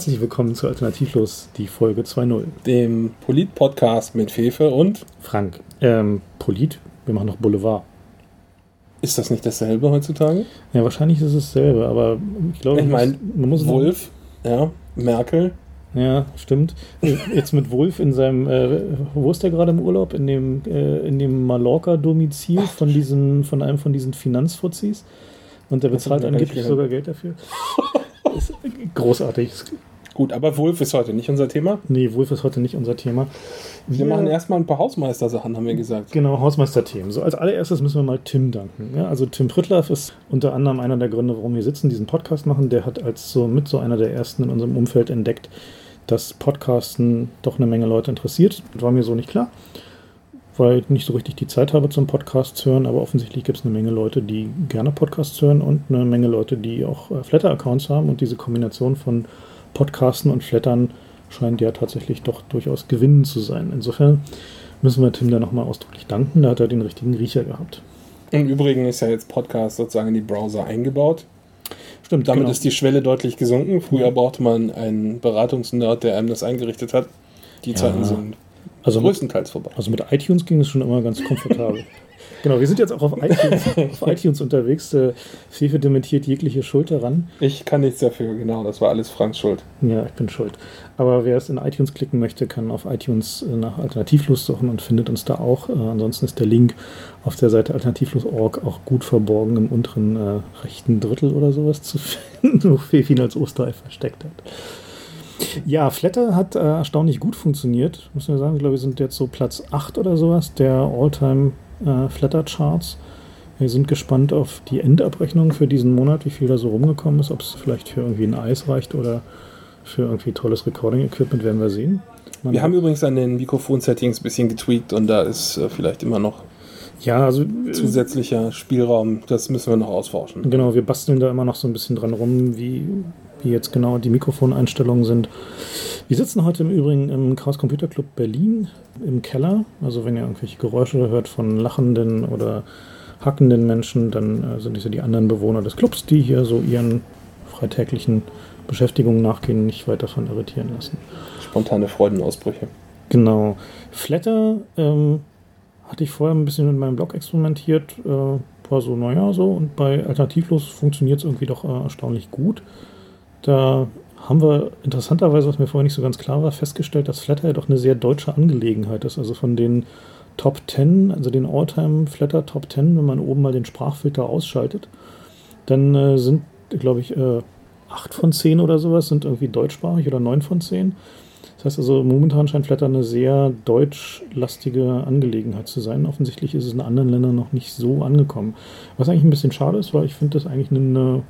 Herzlich willkommen zu Alternativlos, die Folge 2.0. Dem Polit-Podcast mit Fefe und Frank. Ähm, Polit? Wir machen noch Boulevard. Ist das nicht dasselbe heutzutage? Ja, wahrscheinlich ist es dasselbe, aber ich glaube, Ich man meine, man muss Wolf, ja, Merkel. Ja, stimmt. Jetzt mit Wolf in seinem, äh, wo ist der gerade im Urlaub? In dem, äh, in dem Mallorca-Domizil von diesen, von einem von diesen Finanzfuzis. Und der bezahlt angeblich sogar Geld dafür. ist großartig. Gut, aber Wolf ist heute nicht unser Thema. Nee, Wolf ist heute nicht unser Thema. Wir machen erstmal ein paar Hausmeistersachen, haben wir gesagt. Genau, Hausmeisterthemen. So als allererstes müssen wir mal Tim danken. Ja, also Tim Prittlaff ist unter anderem einer der Gründe, warum wir sitzen, diesen Podcast machen. Der hat als so mit so einer der ersten in unserem Umfeld entdeckt, dass Podcasten doch eine Menge Leute interessiert. Das war mir so nicht klar, weil ich nicht so richtig die Zeit habe zum Podcast zu hören, aber offensichtlich gibt es eine Menge Leute, die gerne Podcasts hören und eine Menge Leute, die auch äh, Flatter-Accounts haben und diese Kombination von Podcasten und Flattern scheint ja tatsächlich doch durchaus gewinnend zu sein. Insofern müssen wir Tim da nochmal ausdrücklich danken, da hat er den richtigen Riecher gehabt. Im Übrigen ist ja jetzt Podcast sozusagen in die Browser eingebaut. Stimmt, Damit genau. ist die Schwelle deutlich gesunken. Früher brauchte man einen Beratungsnerd, der einem das eingerichtet hat. Die Ja. Zeiten sind also, mit, größtenteils vorbei. also mit iTunes ging es schon immer ganz komfortabel. genau, wir sind jetzt auch auf iTunes, auf iTunes unterwegs. Äh, Fefe dementiert jegliche Schuld daran. Ich kann nichts dafür, genau. Das war alles Franks Schuld. Ja, ich bin schuld. Aber wer es in iTunes klicken möchte, kann auf iTunes äh, nach Alternativlos suchen und findet uns da auch. Äh, ansonsten ist der Link auf der Seite alternativlos.org auch gut verborgen im unteren äh, rechten Drittel oder sowas zu finden, wo Fefe ihn als Osterei versteckt hat. Ja, Flatter hat äh, erstaunlich gut funktioniert, muss man sagen. Ich glaube, wir sind jetzt so Platz 8 oder sowas der All-Time äh, Flatter-Charts. Wir sind gespannt auf die Endabrechnung für diesen Monat, wie viel da so rumgekommen ist, ob es vielleicht für irgendwie ein Eis reicht oder für irgendwie tolles Recording-Equipment, werden wir sehen. Man Wir haben übrigens an den Mikrofon-Settings ein bisschen getweakt und da ist äh, vielleicht immer noch ja, also zusätzlicher Spielraum. Das müssen wir noch ausforschen. Genau, wir basteln da immer noch so ein bisschen dran rum, wie, wie jetzt genau die Mikrofoneinstellungen sind. Wir sitzen heute im Übrigen im Chaos Computer Club Berlin im Keller. Also wenn ihr irgendwelche Geräusche hört von lachenden oder hackenden Menschen, dann äh, sind das ja die anderen Bewohner des Clubs, die hier so ihren freitäglichen Beschäftigungen nachgehen, nicht weiter davon irritieren lassen. Spontane Freudenausbrüche. Genau. Flatter ähm, hatte ich vorher ein bisschen mit meinem Blog experimentiert. Äh, war so, naja, so. Und bei Alternativlos funktioniert es irgendwie doch äh, erstaunlich gut. Da haben wir interessanterweise, was mir vorher nicht so ganz klar war, festgestellt, dass Flatter ja doch eine sehr deutsche Angelegenheit ist. Also von den Top 10, also den Alltime Flatter Top 10, wenn man oben mal den Sprachfilter ausschaltet, dann äh, sind, glaube ich, äh, 8 von 10 oder sowas sind irgendwie deutschsprachig oder 9 von 10. Das heißt also, momentan scheint Flatter eine sehr deutschlastige Angelegenheit zu sein. Offensichtlich ist es in anderen Ländern noch nicht so angekommen. Was eigentlich ein bisschen schade ist, weil ich finde das eigentlich eine,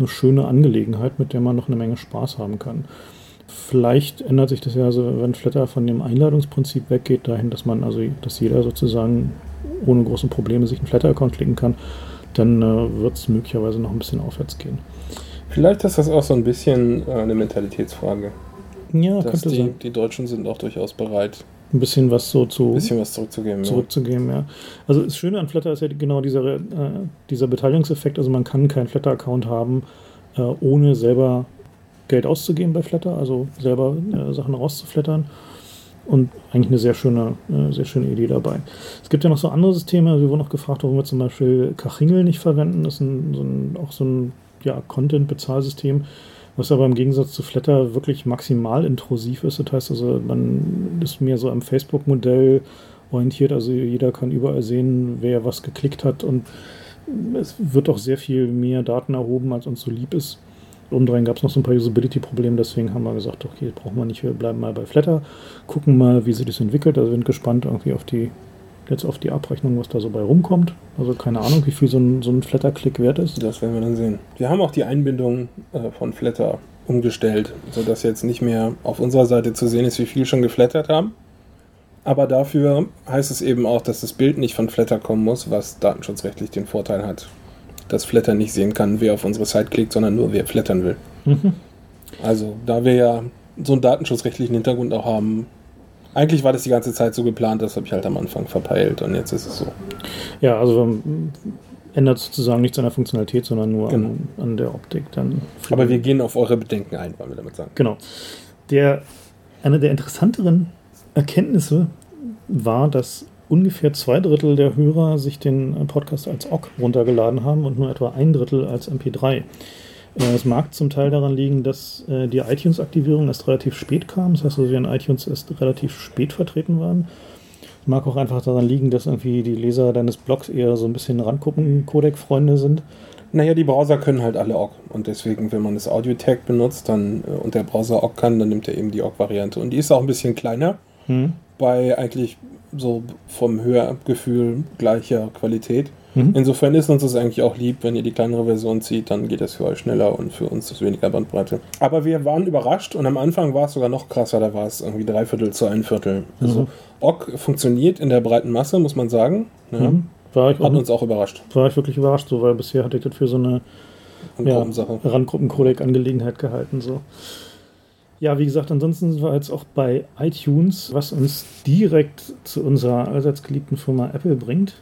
eine schöne Angelegenheit, mit der man noch eine Menge Spaß haben kann. Vielleicht ändert sich das ja, also wenn Flatter von dem Einladungsprinzip weggeht, dahin, dass man, also dass jeder sozusagen ohne große Probleme sich einen Flatter-Account klicken kann, dann äh, wird es möglicherweise noch ein bisschen aufwärts gehen. Vielleicht ist das auch so ein bisschen äh, eine Mentalitätsfrage. Ja, dass könnte die, sein. die Deutschen sind auch durchaus bereit, Ein bisschen was so zu ein bisschen was zurückzugeben. Ja. zurückzugeben, ja. Also das Schöne an Flatter ist ja genau dieser, äh, dieser Beteiligungseffekt. Also man kann keinen Flatter-Account haben, äh, ohne selber Geld auszugeben bei Flatter, also selber äh, Sachen rauszuflattern. Und eigentlich eine sehr schöne, äh, sehr schöne Idee dabei. Es gibt ja noch so andere Systeme. Wir wurden auch gefragt, warum wir zum Beispiel Kachingel nicht verwenden. Das ist ein, so ein, auch so ein ja, Content-Bezahlsystem, was aber im Gegensatz zu Flatter wirklich maximal intrusiv ist. Das heißt also, man ist mehr so am Facebook-Modell orientiert. Also jeder kann überall sehen, wer was geklickt hat und es wird auch sehr viel mehr Daten erhoben, als uns so lieb ist. Umdrehen gab es noch so ein paar Usability-Probleme, deswegen haben wir gesagt, okay, brauchen wir nicht, wir bleiben mal bei Flatter, gucken mal, wie sich das entwickelt. Also wir sind gespannt irgendwie auf die, jetzt auf die Abrechnung, was da so bei rumkommt. Also keine Ahnung, wie viel so ein, so ein Flatter-Klick wert ist. Das werden wir dann sehen. Wir haben auch die Einbindung äh, von Flatter umgestellt, sodass jetzt nicht mehr auf unserer Seite zu sehen ist, wie viel schon geflattert haben. Aber dafür heißt es eben auch, dass das Bild nicht von Flatter kommen muss, was datenschutzrechtlich den Vorteil hat, dass Flatter nicht sehen kann, wer auf unsere Seite klickt, sondern nur wer flattern will. Mhm. Also, da wir ja so einen datenschutzrechtlichen Hintergrund auch haben, eigentlich war das die ganze Zeit so geplant, das habe ich halt am Anfang verpeilt und jetzt ist es so. Ja, also ändert sozusagen nichts an der Funktionalität, sondern nur Genau. an, an der Optik. Dann Aber wir gehen auf eure Bedenken ein, wollen wir damit sagen. Genau. Der, eine der interessanteren Erkenntnisse war, dass ungefähr zwei Drittel der Hörer sich den Podcast als OGG runtergeladen haben und nur etwa ein Drittel als MP3. Äh, Es mag zum Teil daran liegen, dass äh, die iTunes-Aktivierung erst relativ spät kam. Das heißt, also wir in iTunes erst relativ spät vertreten waren. Es mag auch einfach daran liegen, dass irgendwie die Leser deines Blogs eher so ein bisschen Randgruppen-Codec-Freunde sind. Naja, die Browser können halt alle OGG. Und deswegen, wenn man das Audio-Tag benutzt dann, äh, und der Browser OGG kann, dann nimmt er eben die OGG-Variante. Und die ist auch ein bisschen kleiner, Hm. bei eigentlich so vom Hörgefühl gleicher Qualität. Mhm. Insofern ist uns das eigentlich auch lieb, wenn ihr die kleinere Version zieht, dann geht das für euch schneller und für uns ist weniger Bandbreite. Aber wir waren überrascht und am Anfang war es sogar noch krasser, da war es irgendwie drei Viertel zu ein Viertel. Also Mhm. OGG funktioniert in der breiten Masse, muss man sagen. Ja. Mhm. War, ich Hat auch, uns auch überrascht. war ich wirklich überrascht, so, weil bisher hatte ich das für so eine ja. Randgruppen-Codec-Angelegenheit gehalten. So. Ja, wie gesagt, ansonsten sind wir jetzt auch bei iTunes, was uns direkt zu unserer allseits geliebten Firma Apple bringt.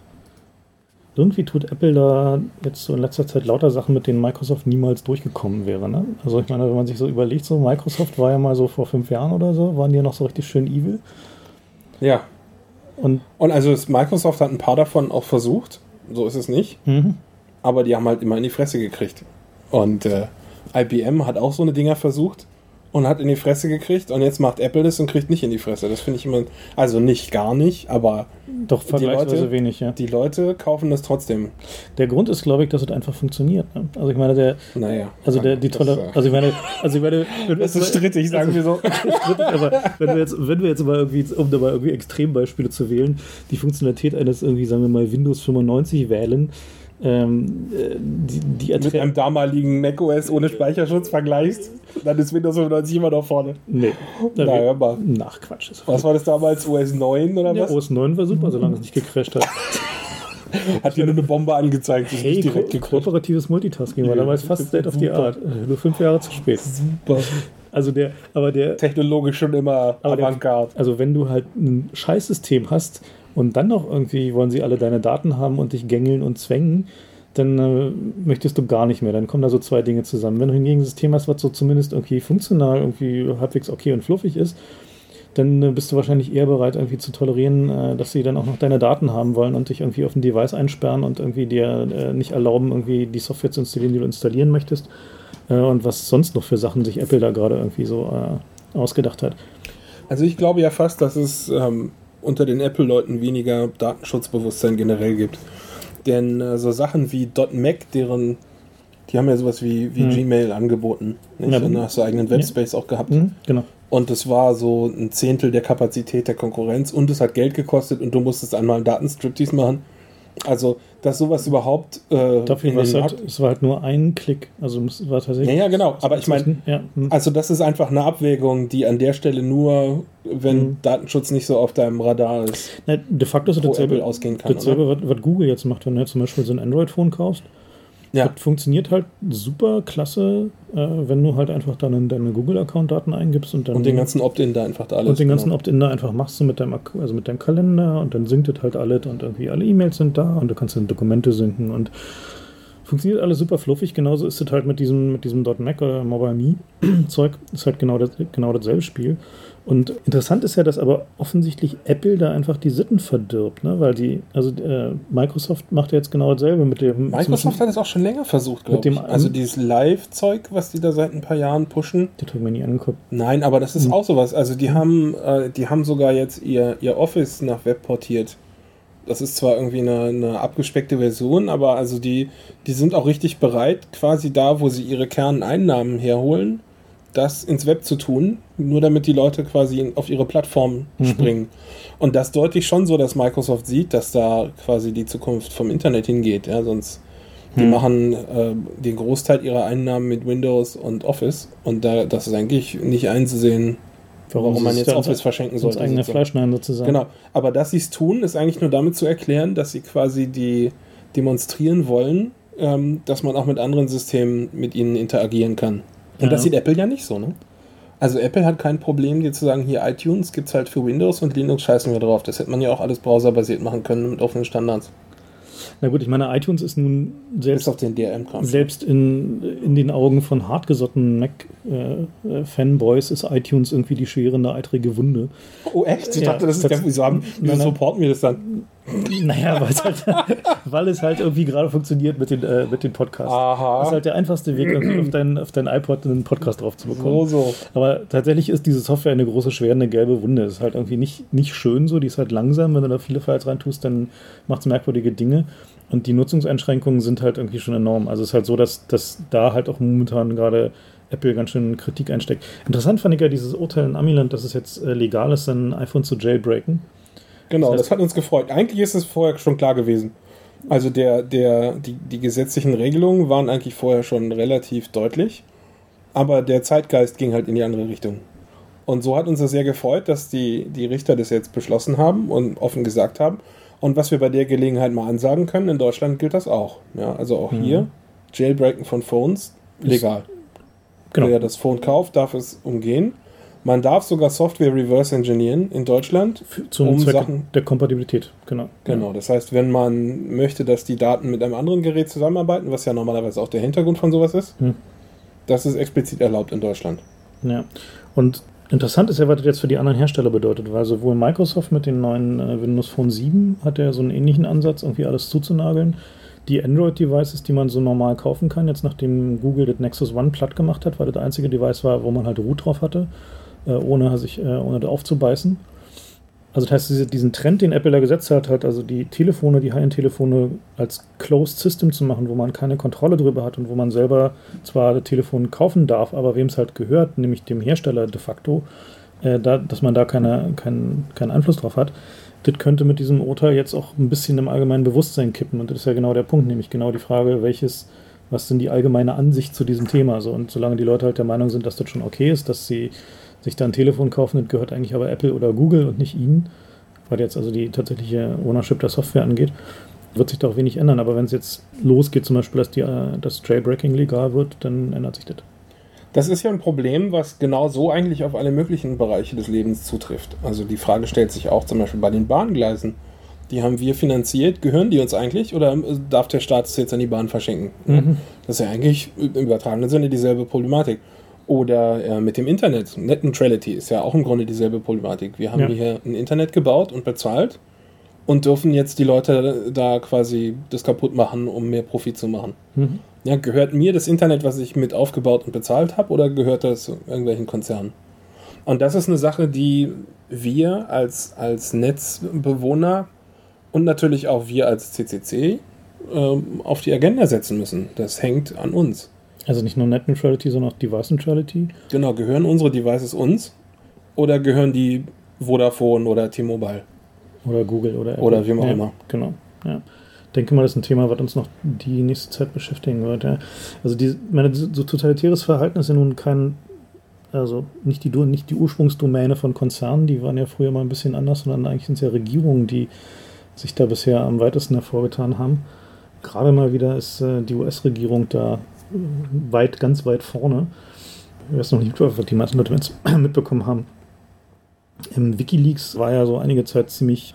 Irgendwie tut Apple da jetzt so in letzter Zeit lauter Sachen, mit denen Microsoft niemals durchgekommen wäre. Ne? Also ich meine, wenn man sich so überlegt, so Microsoft war ja mal so vor fünf Jahren oder so, waren die ja noch so richtig schön evil. Ja. Und Und also Microsoft hat ein paar davon auch versucht, so ist es nicht, mhm. aber die haben halt immer in die Fresse gekriegt. Und äh, IBM hat auch so eine Dinger versucht und hat in die Fresse gekriegt und jetzt macht Apple das und kriegt nicht in die Fresse. Das finde ich immer, also nicht gar nicht, aber doch vergleichsweise Leute- wenig, ja. die Leute kaufen das trotzdem. Der Grund ist, glaube ich, dass es einfach funktioniert. Ne? Also ich meine, der, Naja. Also der, die tolle, äh, also ich meine, also ich meine, wenn das ist strittig, sagen wir so. strittig, aber wenn wir jetzt, wenn wir jetzt mal irgendwie, um da mal irgendwie Extrembeispiele zu wählen, die Funktionalität eines irgendwie, sagen wir mal, Windows 95 wählen, ähm, äh, die, die Mit Erträ- einem damaligen macOS ohne Speicherschutz vergleichst, dann ist Windows 95 immer noch vorne. Nee, Na, hör mal. Ach, Quatsch. Was war das damals? OS 9 oder ja, was? OS 9 war super, solange es nicht gecrasht hat. Hat dir nur eine Bombe angezeigt. Hey, nicht ko direkt gekrascht. kooperatives Multitasking war damals fast State of the Art. Nur fünf Jahre zu spät. Super. Also der, aber der, Technologisch schon immer Aber der- Avantgarde. Also wenn du halt ein Scheißsystem hast und dann noch irgendwie wollen sie alle deine Daten haben und dich gängeln und zwängen, dann äh, möchtest du gar nicht mehr. Dann kommen da so zwei Dinge zusammen. Wenn du hingegen ein System hast, was so zumindest irgendwie funktional, irgendwie halbwegs okay und fluffig ist, dann äh, bist du wahrscheinlich eher bereit, irgendwie zu tolerieren, äh, dass sie dann auch noch deine Daten haben wollen und dich irgendwie auf ein Device einsperren und irgendwie dir äh, nicht erlauben, irgendwie die Software zu installieren, die du installieren möchtest. Äh, und was sonst noch für Sachen sich Apple da gerade irgendwie so äh, ausgedacht hat. Also ich glaube ja fast, dass es ähm, unter den Apple-Leuten weniger Datenschutzbewusstsein generell gibt. Denn äh, so Sachen wie .Mac, deren, die haben ja sowas wie, wie Hm. Gmail angeboten. Nicht? Ja, und da hast du eigenen Webspace auch gehabt. Mhm, genau. Und es war so ein Zehntel der Kapazität der Konkurrenz und es hat Geld gekostet und du musstest einmal einen Datenstriptease machen. Also, dass sowas überhaupt äh, Dafür war es halt, es war halt nur ein Klick. Also es war tatsächlich. Ja, ja, genau. Aber ich meine, ja, hm. also das ist einfach eine Abwägung, die an der Stelle nur, wenn Mhm. Datenschutz nicht so auf deinem Radar ist, Na, de facto ist dasselbe, ausgehen kann. dasselbe was, was Google jetzt macht, wenn du jetzt zum Beispiel so ein Android-Phone kaufst. Ja. Das funktioniert halt super klasse, äh, wenn du halt einfach deine, deine Google-Account-Daten eingibst und dann Und den ganzen Opt-in da einfach da alles. und den ganzen genau. Opt-in da einfach machst du mit deinem, also mit deinem Kalender und dann synkt es halt alles und irgendwie alle E-Mails sind da und du kannst dann Dokumente synken und funktioniert alles super fluffig. Genauso ist es halt mit diesem, mit diesem .Mac oder Mobile Me Zeug, ist halt genau, das, genau dasselbe Spiel. Und interessant ist ja, dass aber offensichtlich Apple da einfach die Sitten verdirbt, ne? weil die, also äh, Microsoft macht ja jetzt genau dasselbe mit dem. Microsoft hat es auch schon länger versucht, glaube ich. Also dieses Live-Zeug, was die da seit ein paar Jahren pushen. Das habe ich mir nie angeguckt. Nein, aber das ist Hm. auch sowas. Also die haben, äh, die haben sogar jetzt ihr, ihr Office nach Web portiert. Das ist zwar irgendwie eine, eine abgespeckte Version, aber also die, die sind auch richtig bereit, quasi da, wo sie ihre Kerneinnahmen herholen, das ins Web zu tun, nur damit die Leute quasi auf ihre Plattform Mhm. springen. Und das deutlich schon so, dass Microsoft sieht, dass da quasi die Zukunft vom Internet hingeht. Ja, sonst die Hm. machen äh, den Großteil ihrer Einnahmen mit Windows und Office und da das ist eigentlich nicht einzusehen, warum, man sie jetzt Office verschenken sollte. eigene sozusagen. Fleisch schneiden sozusagen. Genau, aber dass sie es tun, ist eigentlich nur damit zu erklären, dass sie quasi die demonstrieren wollen, ähm, dass man auch mit anderen Systemen mit ihnen interagieren kann. Und Ja. das sieht Apple ja nicht so, ne? Also Apple hat kein Problem, dir zu sagen, hier iTunes gibt's halt für Windows und Linux scheißen wir drauf. Das hätte man ja auch alles browserbasiert machen können mit offenen Standards. Na gut, ich meine, iTunes ist nun selbst, selbst in, in den Augen von hartgesottenen Mac-Fanboys ist iTunes irgendwie die schwerende, eitrige Wunde. Oh, echt? Ich dachte, das ist der. Wieso, haben, wieso supporten wir das dann? Naja, weil es halt, weil es halt irgendwie gerade funktioniert mit den, äh, mit den Podcasts. Aha. Das ist halt der einfachste Weg, irgendwie auf dein, auf dein iPod einen Podcast drauf zu bekommen. So, so. Aber tatsächlich ist diese Software eine große, schwerende gelbe Wunde. Es ist halt irgendwie nicht, nicht schön so, die ist halt langsam. Wenn du da viele Files reintust, dann macht es merkwürdige Dinge. Und die Nutzungseinschränkungen sind halt irgendwie schon enorm. Also es ist halt so, dass, dass da halt auch momentan gerade Apple ganz schön Kritik einsteckt. Interessant fand ich ja dieses Urteil in Amiland, dass es jetzt äh, legal ist, ein iPhone zu jailbreaken. Genau, Das das, heißt- hat uns gefreut. Eigentlich ist es vorher schon klar gewesen. Also der, der, die, die gesetzlichen Regelungen waren eigentlich vorher schon relativ deutlich, aber der Zeitgeist ging halt in die andere Richtung. Und so hat uns das sehr gefreut, dass die, die Richter das jetzt beschlossen haben und offen gesagt haben. Und was wir bei der Gelegenheit mal ansagen können, in Deutschland gilt das auch. Ja, also auch Mhm. hier, Jailbreaken von Phones, legal. Genau. Wer das Phone kauft, darf es umgehen. Man darf sogar Software reverse engineeren in Deutschland. Für, zum Um Zweck Sachen- der Kompatibilität. Genau. Genau, das heißt, wenn man möchte, dass die Daten mit einem anderen Gerät zusammenarbeiten, was ja normalerweise auch der Hintergrund von sowas ist, Hm. das ist explizit erlaubt in Deutschland. Ja. Und interessant ist ja, was das jetzt für die anderen Hersteller bedeutet, weil sowohl Microsoft mit den neuen äh, Windows Phone 7 hat ja so einen ähnlichen Ansatz, irgendwie alles zuzunageln. Die Android-Devices, die man so normal kaufen kann, jetzt nachdem Google das Nexus One platt gemacht hat, weil das einzige Device war, wo man halt Root drauf hatte, ohne sich äh, ohne aufzubeißen. Also das heißt, diese, diesen Trend, den Apple da gesetzt hat, halt also die Telefone, die High-End-Telefone als Closed System zu machen, wo man keine Kontrolle drüber hat und wo man selber zwar das Telefon kaufen darf, aber wem es halt gehört, nämlich dem Hersteller de facto, äh, da, dass man da keine, keinen keinen Einfluss drauf hat, das könnte mit diesem Urteil jetzt auch ein bisschen im allgemeinen Bewusstsein kippen. Und das ist ja genau der Punkt, nämlich genau die Frage, welches, was denn die allgemeine Ansicht zu diesem Thema? So, und solange die Leute halt der Meinung sind, dass das schon okay ist, dass sie sich da ein Telefon kaufen, das gehört eigentlich aber Apple oder Google und nicht ihnen, was jetzt also die tatsächliche Ownership der Software angeht, wird sich da auch wenig ändern. Aber wenn es jetzt losgeht, zum Beispiel, dass die, äh, das Jailbreaking legal wird, dann ändert sich das. Das ist ja ein Problem, was genau so eigentlich auf alle möglichen Bereiche des Lebens zutrifft. Also die Frage stellt sich auch zum Beispiel bei den Bahngleisen. Die haben wir finanziert. Gehören die uns eigentlich oder darf der Staat es jetzt an die Bahn verschenken? Mhm. Das ist ja eigentlich im übertragenen Sinne dieselbe Problematik. Oder äh, mit dem Internet. Net Neutrality ist ja auch im Grunde dieselbe Problematik. Wir haben Ja. hier ein Internet gebaut und bezahlt und dürfen jetzt die Leute da quasi das kaputt machen, um mehr Profit zu machen. Mhm. Ja, gehört mir das Internet, was ich mit aufgebaut und bezahlt habe, oder gehört das irgendwelchen Konzernen? Und das ist eine Sache, die wir als, als Netzbewohner und natürlich auch wir als CCC ähm, auf die Agenda setzen müssen. Das hängt an uns. Also nicht nur Net Neutrality, sondern auch Device Neutrality. Genau, gehören unsere Devices uns oder gehören die Vodafone oder T-Mobile? Oder Google oder Apple. Oder wem auch ja, immer. Genau. Ja. Ich denke mal, das ist ein Thema, was uns noch die nächste Zeit beschäftigen wird. Ja. Also die, meine, so totalitäres Verhalten ist ja nun kein, also nicht die, nicht die Ursprungsdomäne von Konzernen, die waren ja früher mal ein bisschen anders, sondern eigentlich sind es ja Regierungen, die sich da bisher am weitesten hervorgetan haben. Gerade mal wieder ist äh, die US-Regierung da weit, ganz weit vorne. Ich weiß noch nicht, die meisten Leute mitbekommen haben. Im Wikileaks war ja so einige Zeit ziemlich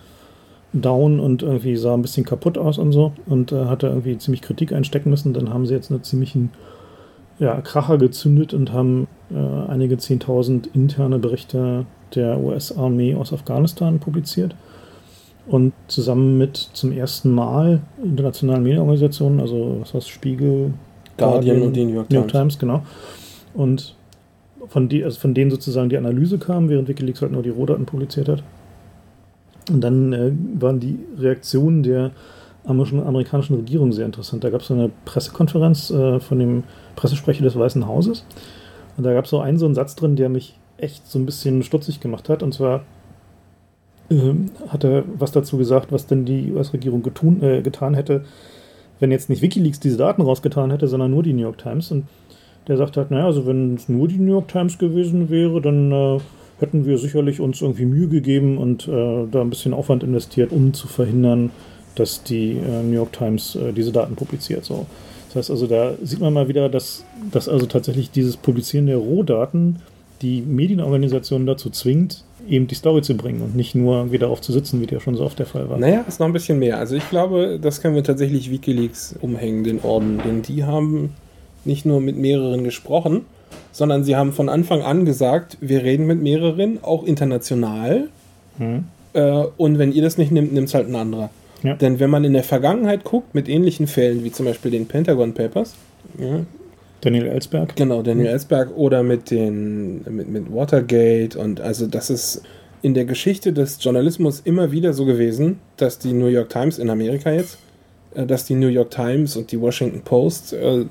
down und irgendwie sah ein bisschen kaputt aus und so und äh, hatte irgendwie ziemlich Kritik einstecken müssen. Dann haben sie jetzt einen ziemlichen ja, Kracher gezündet und haben äh, einige Zehntausend interne Berichte der US-Armee aus Afghanistan publiziert. Und zusammen mit zum ersten Mal internationalen Medienorganisationen, also was heißt Spiegel, Guardian und die New York New York Times. Times, genau. Und von, die, also von denen sozusagen die Analyse kam, während Wikileaks halt nur die Rohdaten publiziert hat. Und dann äh, waren die Reaktionen der amerikanischen, Regierung sehr interessant. Da gab es so eine Pressekonferenz äh, von dem Pressesprecher des Weißen Hauses. Und da gab es so einen so einen Satz drin, der mich echt so ein bisschen stutzig gemacht hat. Und zwar ähm, hat er was dazu gesagt, was denn die US-Regierung äh, getan hätte, wenn jetzt nicht Wikileaks diese Daten rausgetan hätte, sondern nur die New York Times. Und der sagt halt, naja, also wenn es nur die New York Times gewesen wäre, dann äh, hätten wir sicherlich uns irgendwie Mühe gegeben und äh, da ein bisschen Aufwand investiert, um zu verhindern, dass die äh, New York Times äh, diese Daten publiziert. So. Das heißt also, da sieht man mal wieder, dass, dass also tatsächlich dieses Publizieren der Rohdaten die Medienorganisation dazu zwingt, eben die Story zu bringen und nicht nur wieder darauf zu sitzen, wie der schon so oft der Fall war. Naja, ist noch ein bisschen mehr. Also ich glaube, das können wir tatsächlich Wikileaks umhängen, den Orden. Denn die haben nicht nur mit mehreren gesprochen, sondern sie haben von Anfang an gesagt, wir reden mit mehreren, auch international. Hm. Äh, und wenn ihr das nicht nimmt, nimmt es halt ein anderer. Ja. Denn wenn man in der Vergangenheit guckt, mit ähnlichen Fällen, wie zum Beispiel den Pentagon Papers, ja, Daniel Ellsberg. Genau, Daniel Ellsberg oder mit den mit, mit Watergate und also das ist in der Geschichte des Journalismus immer wieder so gewesen, dass die New York Times in Amerika jetzt, äh, dass die New York Times und die Washington Post äh,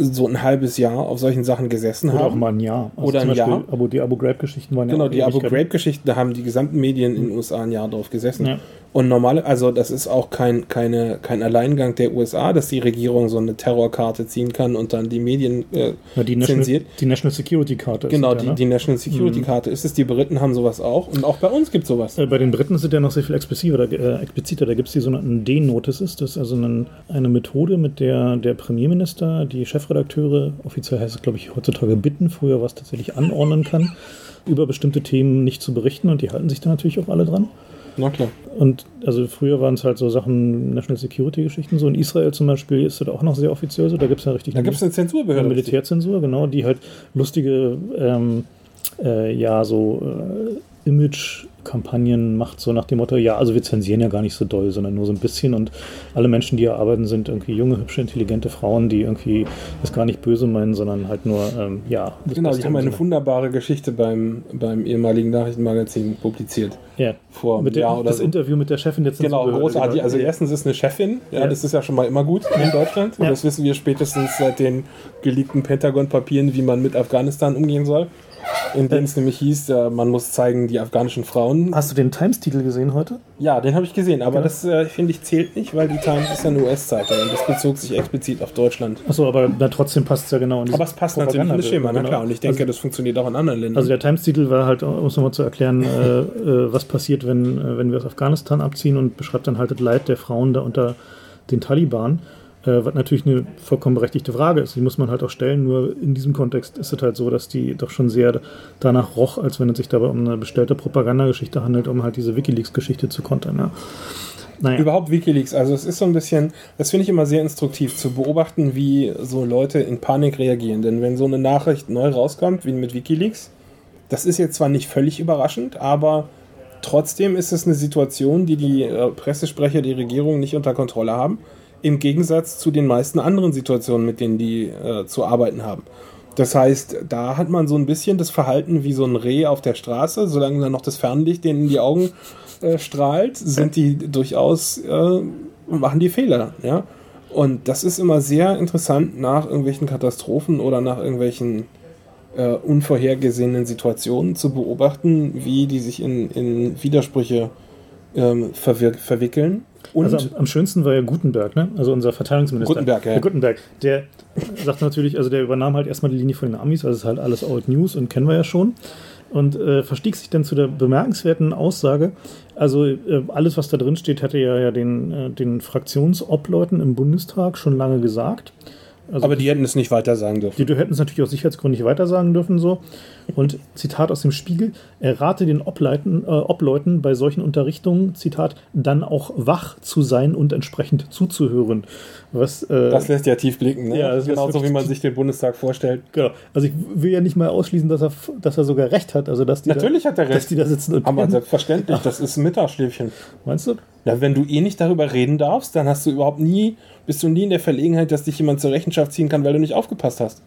so ein halbes Jahr auf solchen Sachen gesessen Oder auch haben. mal ein Jahr. Also Oder zum ein Beispiel Jahr. Abu, die Abu Ghraib-Geschichten waren Genau, ja auch die Abu. Ghraib-Geschichten, da haben die gesamten Medien in den USA ein Jahr drauf gesessen. Ja. Und normale, also das ist auch kein, keine, kein Alleingang der USA, dass die Regierung so eine Terrorkarte ziehen kann und dann die Medien äh, Ja, die, National, zensiert. die National Security Karte. Genau, die, ja, ne? die National Security Karte ist es. Die Briten haben sowas auch. Und auch bei uns gibt es sowas. Äh, Bei den Briten ist es ja noch sehr viel expliziter. Da, äh, expliziter. da gibt es die sogenannten D-Notices. Das ist also ein, eine Methode, mit der der Premierminister die Chefredakteure, offiziell heißt es glaube ich heutzutage bitten, früher was tatsächlich anordnen kann, über bestimmte Themen nicht zu berichten. Und die halten sich da natürlich auch alle dran. Na klar. Und also früher waren es halt so Sachen National Security Geschichten. So in Israel zum Beispiel ist das auch noch sehr offiziell so. Da gibt es ja richtig Da gibt es eine eine Zensurbehörde. Militärzensur, genau, die halt lustige, ähm, äh, ja, so äh, Image-Kampagnen macht, so nach dem Motto, ja, also wir zensieren ja gar nicht so doll, sondern nur so ein bisschen und alle Menschen, die hier arbeiten, sind irgendwie junge, hübsche, intelligente Frauen, die irgendwie das gar nicht böse meinen, sondern halt nur, ähm, ja. Genau, die haben eine Sinne. wunderbare Geschichte beim, beim ehemaligen Nachrichtenmagazin publiziert. ja. Vor Mit einem Jahr der, oder das so. Interview mit der Chefin der Genau, großartig. Also erstens ist eine Chefin, ja, Ja. das ist ja schon mal immer gut in Deutschland. Und Ja. das wissen wir spätestens seit den geleakten Pentagon-Papieren, wie man mit Afghanistan umgehen soll. In denen es nämlich hieß, äh, man muss zeigen, die afghanischen Frauen. Hast du den Times-Titel gesehen heute? Ja, den habe ich gesehen, aber Ja. das äh, finde ich zählt nicht, weil die Times ist ja eine US-Zeitung und das bezog sich explizit auf Deutschland. Achso, aber na, trotzdem passt es ja genau. in Aber es passt natürlich in das Schema, na Genau. klar. Und ich denke, das funktioniert auch in anderen Ländern. Also der Times-Titel war halt, um es nochmal zu erklären, äh, äh, was passiert, wenn, äh, wenn wir aus Afghanistan abziehen und beschreibt dann halt das Leid der Frauen da unter den Taliban. Äh, was natürlich eine vollkommen berechtigte Frage ist. Die muss man halt auch stellen. Nur in diesem Kontext ist es halt so, dass die doch schon sehr danach roch, als wenn es sich dabei um eine bestellte Propagandageschichte handelt, um halt diese Wikileaks-Geschichte zu kontern. Ja. Naja. Überhaupt Wikileaks, also es ist so ein bisschen, das finde ich immer sehr instruktiv zu beobachten, wie so Leute in Panik reagieren. Denn wenn so eine Nachricht neu rauskommt, wie mit Wikileaks, das ist jetzt zwar nicht völlig überraschend, aber trotzdem ist es eine Situation, die die äh, Pressesprecher, die Regierung nicht unter Kontrolle haben, im Gegensatz zu den meisten anderen Situationen, mit denen die äh, zu arbeiten haben. Das heißt, da hat man so ein bisschen das Verhalten wie so ein Reh auf der Straße, solange dann noch das Fernlicht denen in die Augen äh, strahlt, sind die durchaus, äh, machen die Fehler, ja. Und das ist immer sehr interessant nach irgendwelchen Katastrophen oder nach irgendwelchen äh, unvorhergesehenen Situationen zu beobachten, wie die sich in, in Widersprüche ähm, verwir wickeln. Und also am, am schönsten war ja Gutenberg, ne? Also unser Verteidigungsminister. Gutenberg, ja. Der Gutenberg, der sagt natürlich, also der übernahm halt erstmal die Linie von den Amis, also ist halt alles Old News und kennen wir ja schon. Und äh, verstieg sich dann zu der bemerkenswerten Aussage, also äh, alles, was da drin steht, hatte ja, ja den, äh, den Fraktionsobleuten im Bundestag schon lange gesagt. Also aber die hätten es nicht weiter sagen dürfen. die hätten es natürlich aus Sicherheitsgründen nicht weitersagen dürfen, so. Und Zitat aus dem Spiegel: Er rate den Obleuten, äh, Obleuten bei solchen Unterrichtungen, Zitat, dann auch wach zu sein und entsprechend zuzuhören. Was, äh, Das lässt ja tief blicken, ne? Ja, das genauso wirklich wie man sich den Bundestag vorstellt. genau. Also ich will ja nicht mal ausschließen, dass er, dass er sogar recht hat. Also dass die Natürlich da, hat er Dass recht. die da sitzen und Aber pennen. selbstverständlich, das ist ein Mittagsschläfchen. Meinst du? Ja, wenn du eh nicht darüber reden darfst, dann hast du überhaupt nie, bist du nie in der Verlegenheit, dass dich jemand zur Rechenschaft ziehen kann, weil du nicht aufgepasst hast.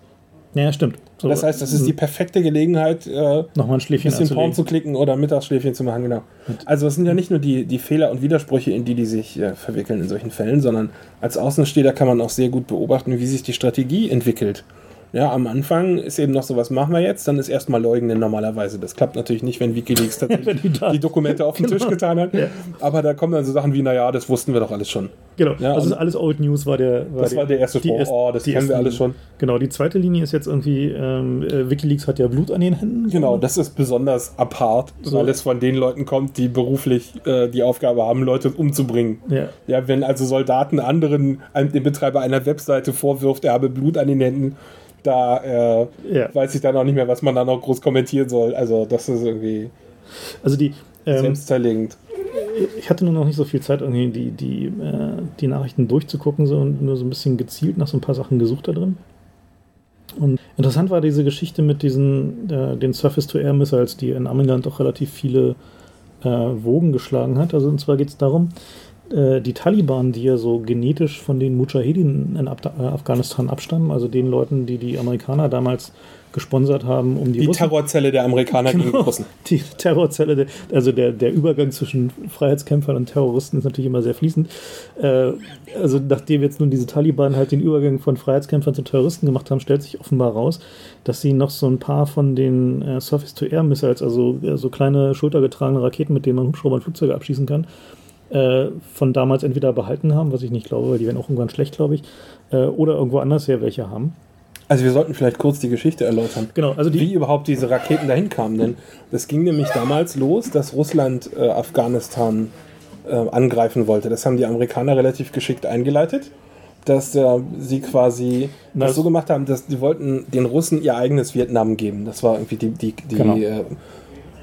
Ja, stimmt. So, Das heißt, das ist die perfekte Gelegenheit, äh, nochmal ein Schläfchen bisschen Porn zu klicken oder Mittagsschläfchen zu machen, genau. Also es sind ja nicht nur die, die Fehler und Widersprüche, in die die sich äh, verwickeln in solchen Fällen, sondern als Außenstehender kann man auch sehr gut beobachten, wie sich die Strategie entwickelt. Ja, am Anfang ist eben noch so, was machen wir jetzt? Dann ist erstmal leugnen normalerweise. Das klappt natürlich nicht, wenn Wikileaks tatsächlich Wenn die die, Dokumente auf den Tisch Genau. getan hat. Ja. Aber da kommen dann so Sachen wie, naja, das wussten wir doch alles schon. Genau, Ja, also alles Old News war der. Das die- war der erste Spruch. erste- Oh, das kennen wir ersten- alle schon. Genau, die zweite Linie ist jetzt irgendwie, ähm, äh, Wikileaks hat ja Blut an den Händen. Genau, das ist besonders apart, So. weil es von den Leuten kommt, die beruflich äh, die Aufgabe haben, Leute umzubringen. Ja. Ja, wenn also Soldaten anderen, einem, dem Betreiber einer Webseite vorwirft, er habe Blut an den Händen, da äh, ja. weiß ich dann auch nicht mehr, was man da noch groß kommentieren soll. Also das ist irgendwie also die, ähm, selbstzerlegend. Ich hatte nur noch nicht so viel Zeit, irgendwie die, die, äh, die Nachrichten durchzugucken so, und nur so ein bisschen gezielt nach so ein paar Sachen gesucht da drin. Und interessant war diese Geschichte mit diesen, äh, den Surface-to-Air-Missiles, die in Amiland doch relativ viele äh, Wogen geschlagen hat. Also und zwar geht es darum, äh, die Taliban, die ja so genetisch von den Mujahedin in Ab äh, Afghanistan abstammen, also den Leuten, die die Amerikaner damals gesponsert haben, um die, die Terrorzelle der Amerikaner genau, gegen die Russen. Die Terrorzelle, der, also der, der Übergang zwischen Freiheitskämpfern und Terroristen ist natürlich immer sehr fließend. Äh, also nachdem jetzt nun diese Taliban halt den Übergang von Freiheitskämpfern zu Terroristen gemacht haben, stellt sich offenbar raus, dass sie noch so ein paar von den äh, Surface-to-Air-Missiles, also äh, so kleine schultergetragene Raketen, mit denen man Hubschrauber und Flugzeuge abschießen kann, äh, von damals entweder behalten haben, was ich nicht glaube, weil die werden auch irgendwann schlecht, glaube ich, äh, oder irgendwo anders her welche haben. Also wir sollten vielleicht kurz die Geschichte erläutern. Genau, also die wie überhaupt diese Raketen dahin kamen. Denn das ging nämlich damals los, dass Russland äh, Afghanistan äh, angreifen wollte. Das haben die Amerikaner relativ geschickt eingeleitet, dass äh, sie quasi das, das so gemacht haben, dass die wollten den Russen ihr eigenes Vietnam geben. Das war irgendwie die, die, die genau äh,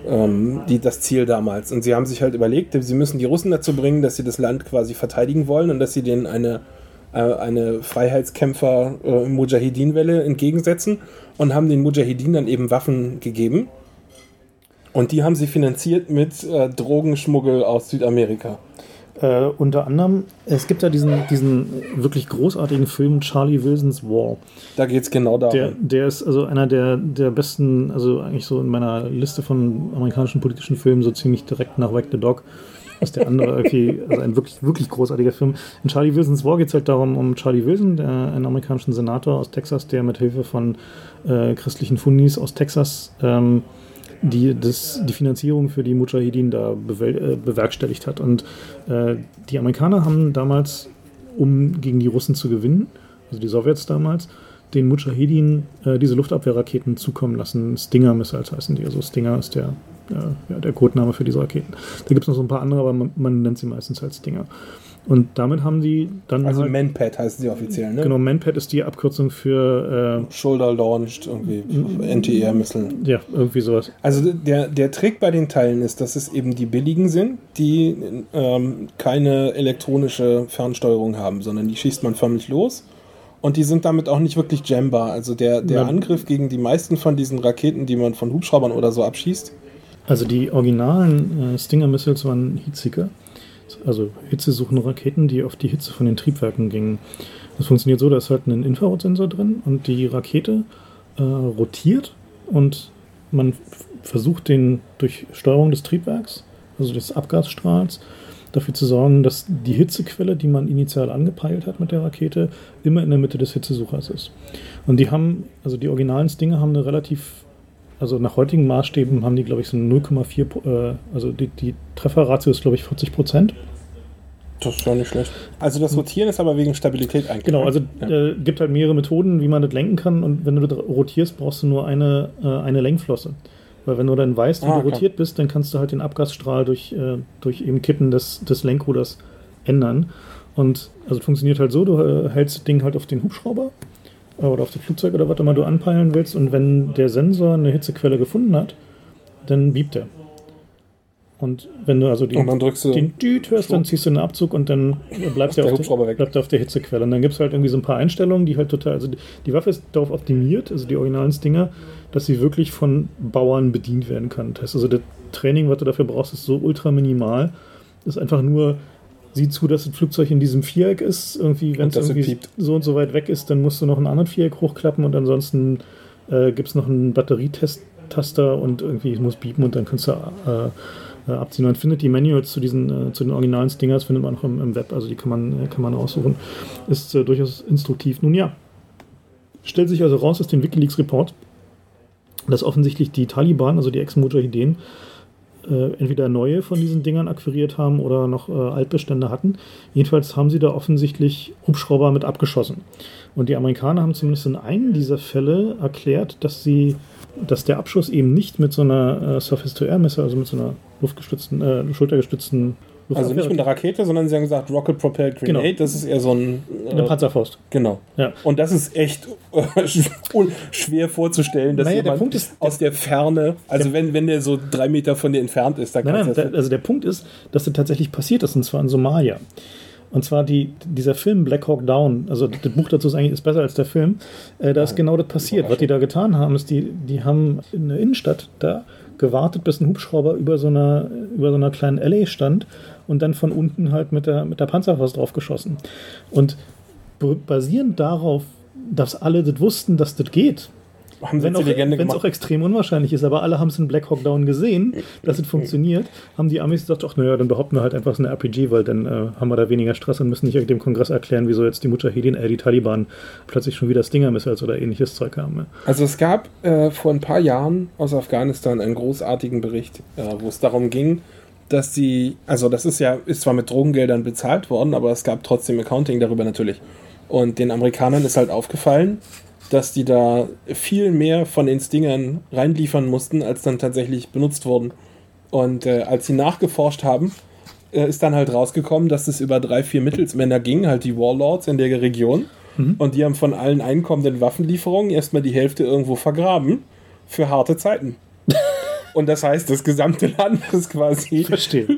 ähm, die, das Ziel damals. Und sie haben sich halt überlegt, sie müssen die Russen dazu bringen, dass sie das Land quasi verteidigen wollen und dass sie denen eine, äh, eine Freiheitskämpfer-Mujahidin-Welle äh, entgegensetzen und haben den Mujahidin dann eben Waffen gegeben. Und die haben sie finanziert mit äh, Drogenschmuggel aus Südamerika. Äh, unter anderem, es gibt ja diesen, diesen wirklich großartigen Film Charlie Wilson's War. Da geht es genau darum. Der, der ist also einer der, der besten, also eigentlich so in meiner Liste von amerikanischen politischen Filmen so ziemlich direkt nach Whack the Dog. Ist der andere irgendwie, also ein wirklich, wirklich großartiger Film. In Charlie Wilson's War geht es halt darum, um Charlie Wilson, der, einen amerikanischen Senator aus Texas, der mit Hilfe von äh, christlichen Fundis aus Texas ähm, die das, die Finanzierung für die Mujahideen da äh, bewerkstelligt hat. Und äh, die Amerikaner haben damals, um gegen die Russen zu gewinnen, also die Sowjets damals, den Mujahideen äh, diese Luftabwehrraketen zukommen lassen. Stinger Missiles heißen die. Also Stinger ist der, äh, ja, der Codename für diese Raketen. Da gibt es noch so ein paar andere, aber man, man nennt sie meistens als Stinger. Und damit haben sie dann. Also halt, Manpad heißen sie offiziell, ne? Genau, Manpad ist die Abkürzung für. Äh, Shoulder Launched, irgendwie. NTR-Missile. Ja, irgendwie sowas. Also der, der Trick bei den Teilen ist, dass es eben die billigen sind, die ähm, keine elektronische Fernsteuerung haben, sondern die schießt man förmlich los. Und die sind damit auch nicht wirklich jambar. Also der, der ja. Angriff gegen die meisten von diesen Raketen, die man von Hubschraubern oder so abschießt. Also die originalen äh, Stinger-Missiles waren Heatseeker also hitzesuchende Raketen, die auf die Hitze von den Triebwerken gingen. Das funktioniert so, da ist halt ein Infrarotsensor drin und die Rakete äh, rotiert und man versucht den durch Steuerung des Triebwerks, also des Abgasstrahls, dafür zu sorgen, dass die Hitzequelle, die man initial angepeilt hat mit der Rakete, immer in der Mitte des Hitzesuchers ist. Und die haben, also die originalen Stinger haben eine relativ also nach heutigen Maßstäben haben die, glaube ich, so 0,4, äh, also die, die Trefferratio ist, glaube ich, 40 Prozent. Das ist ja nicht schlecht. Also das Rotieren ist aber wegen Stabilität eigentlich. Genau, also ja. äh, gibt halt mehrere Methoden, wie man das lenken kann und wenn du das rotierst, brauchst du nur eine, äh, eine Lenkflosse. Weil wenn du dann weißt, wie ah, du rotiert bist, dann kannst du halt den Abgasstrahl durch, äh, durch eben Kippen des, des Lenkruders ändern. Und also funktioniert halt so, du äh, hältst das Ding halt auf den Hubschrauber oder auf das Flugzeug oder was immer du anpeilen willst. Und wenn der Sensor eine Hitzequelle gefunden hat, dann biebt er. Und wenn du also den, du den Düt hörst, dann ziehst du einen Abzug und dann bleibt er auf, der, bleibt auf der Hitzequelle. Und dann gibt es halt irgendwie so ein paar Einstellungen, die halt total, also die, die Waffe ist darauf optimiert, also die originalen Stinger, dass sie wirklich von Bauern bedient werden kann. Das heißt also, das Training, was du dafür brauchst, ist so ultra minimal. Ist einfach nur, sieh zu, dass das Flugzeug in diesem Viereck ist. Irgendwie, wenn es irgendwie so und so weit weg ist, dann musst du noch ein anderes Viereck hochklappen und ansonsten äh, gibt es noch einen Batterietest-Taster und irgendwie muss biepen und dann kannst du äh, äh, abziehen. Man findet die Manuals zu diesen, äh, zu den originalen Stingers, findet man auch im, im, Web, also die kann man, äh, kann man aussuchen. Ist äh, durchaus instruktiv. Nun ja, stellt sich also raus aus dem Wikileaks-Report, dass offensichtlich die Taliban, also die Ex-Mujahideen, äh, entweder neue von diesen Dingern akquiriert haben oder noch äh, Altbestände hatten. Jedenfalls haben sie da offensichtlich Hubschrauber mit abgeschossen. Und die Amerikaner haben zumindest in einem dieser Fälle erklärt, dass sie, dass der Abschuss eben nicht mit so einer äh, Surface-to-Air-Messe, also mit so einer luftgestützten, äh, schultergestützten Also nicht mit einer Rakete, sondern sie haben gesagt Rocket Propelled Grenade. Genau. Das ist eher so ein. äh, Eine Panzerfaust. Genau. Ja. Und das ist echt äh, schwer vorzustellen, dass Naja, der jemand Punkt ist- aus der Ferne, also wenn, wenn der so drei Meter von dir entfernt ist, dann Nein, nein, da, also der Punkt ist, dass das tatsächlich passiert ist, und zwar in Somalia. Und zwar die, dieser Film Black Hawk Down, also das Buch dazu ist eigentlich ist besser als der Film, äh, da ist genau das passiert. Was die da getan haben, ist, die, die haben in der Innenstadt da gewartet, bis ein Hubschrauber über so einer, über so einer kleinen Alley stand und dann von unten halt mit der, mit der Panzerfaust drauf geschossen. Und basierend darauf, dass alle das wussten, dass das geht, haben wenn auch, es gemacht. auch extrem unwahrscheinlich ist, aber alle haben es in Black Hawk Down gesehen, dass es funktioniert, haben die Amis gesagt, ach naja, dann behaupten wir halt einfach, es ist eine RPG, weil dann äh, haben wir da weniger Stress und müssen nicht dem Kongress erklären, wieso jetzt die Mujahedin, äh, die Taliban plötzlich schon wieder Stinger-Missiles oder ähnliches Zeug haben. Ja. Also es gab äh, vor ein paar Jahren aus Afghanistan einen großartigen Bericht, äh, wo es darum ging, dass sie, also das ist ja, ist zwar mit Drogengeldern bezahlt worden, aber es gab trotzdem Accounting darüber natürlich. Und den Amerikanern ist halt aufgefallen, dass die da viel mehr von den Stingern reinliefern mussten, als dann tatsächlich benutzt wurden. Und äh, als sie nachgeforscht haben, äh, ist dann halt rausgekommen, dass es über drei, vier Mittelsmänner ging, halt die Warlords in der Region. Und die haben von allen einkommenden Waffenlieferungen erstmal die Hälfte irgendwo vergraben für harte Zeiten. Und das heißt, das gesamte Land ist quasi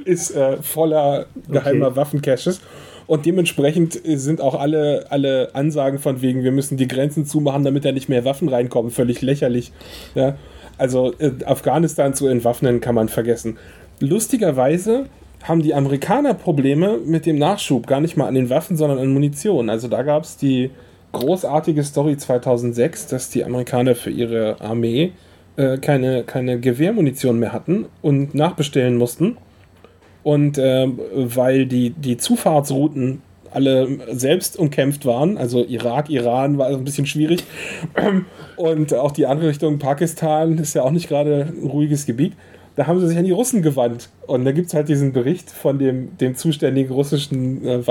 ist äh, voller geheimer Okay. Waffencaches. Und dementsprechend sind auch alle, alle Ansagen von wegen, wir müssen die Grenzen zumachen, damit da nicht mehr Waffen reinkommen, völlig lächerlich. Ja? Also äh, Afghanistan zu entwaffnen kann man vergessen. Lustigerweise haben die Amerikaner Probleme mit dem Nachschub, gar nicht mal an den Waffen, sondern an Munition. Also da gab es die großartige Story 2006, dass die Amerikaner für ihre Armee äh, keine, keine Gewehrmunition mehr hatten und nachbestellen mussten. Und ähm, weil die, die Zufahrtsrouten alle selbst umkämpft waren, also Irak, Iran war ein bisschen schwierig und auch die andere Richtung Pakistan ist ja auch nicht gerade ein ruhiges Gebiet. Da haben sie sich an die Russen gewandt. Und da gibt es halt diesen Bericht von dem, dem zuständigen russischen äh,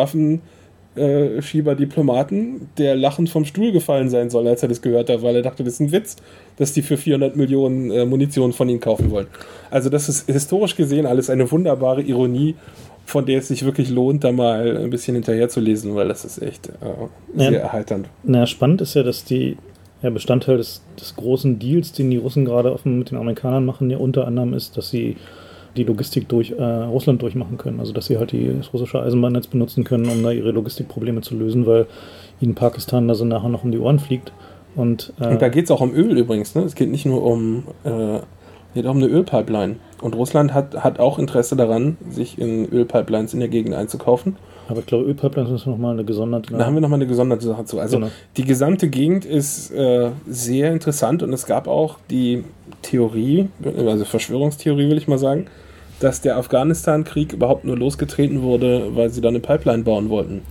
Waffenschieber-Diplomaten, der lachend vom Stuhl gefallen sein soll, als er das gehört hat, weil er dachte, das ist ein Witz, dass die für 400 Millionen äh, Munition von ihnen kaufen wollen. Also das ist historisch gesehen alles eine wunderbare Ironie, von der es sich wirklich lohnt, da mal ein bisschen hinterher zu lesen, weil das ist echt äh, sehr Ja. erheiternd. Na, spannend ist ja, dass die ja, Bestandteil des, des großen Deals, den die Russen gerade offen mit den Amerikanern machen, ja unter anderem ist, dass sie die Logistik durch äh, Russland durchmachen können. Also dass sie halt die, das russische Eisenbahnnetz benutzen können, um da ihre Logistikprobleme zu lösen, weil ihnen Pakistan da so nachher noch um die Ohren fliegt. Und, äh, Und da geht es auch um Öl übrigens. Ne? Es geht nicht nur um, äh, geht um eine Ölpipeline. Und Russland hat, hat auch Interesse daran, sich in Ölpipelines in der Gegend einzukaufen. aber ich glaube, Ölpipelines müssen wir nochmal eine gesonderte. Da haben wir nochmal eine gesonderte Sache zu. Also Genau. die gesamte Gegend ist äh, sehr interessant und es gab auch die Theorie, also Verschwörungstheorie will ich mal sagen, dass der Afghanistan-Krieg überhaupt nur losgetreten wurde, weil sie da eine Pipeline bauen wollten.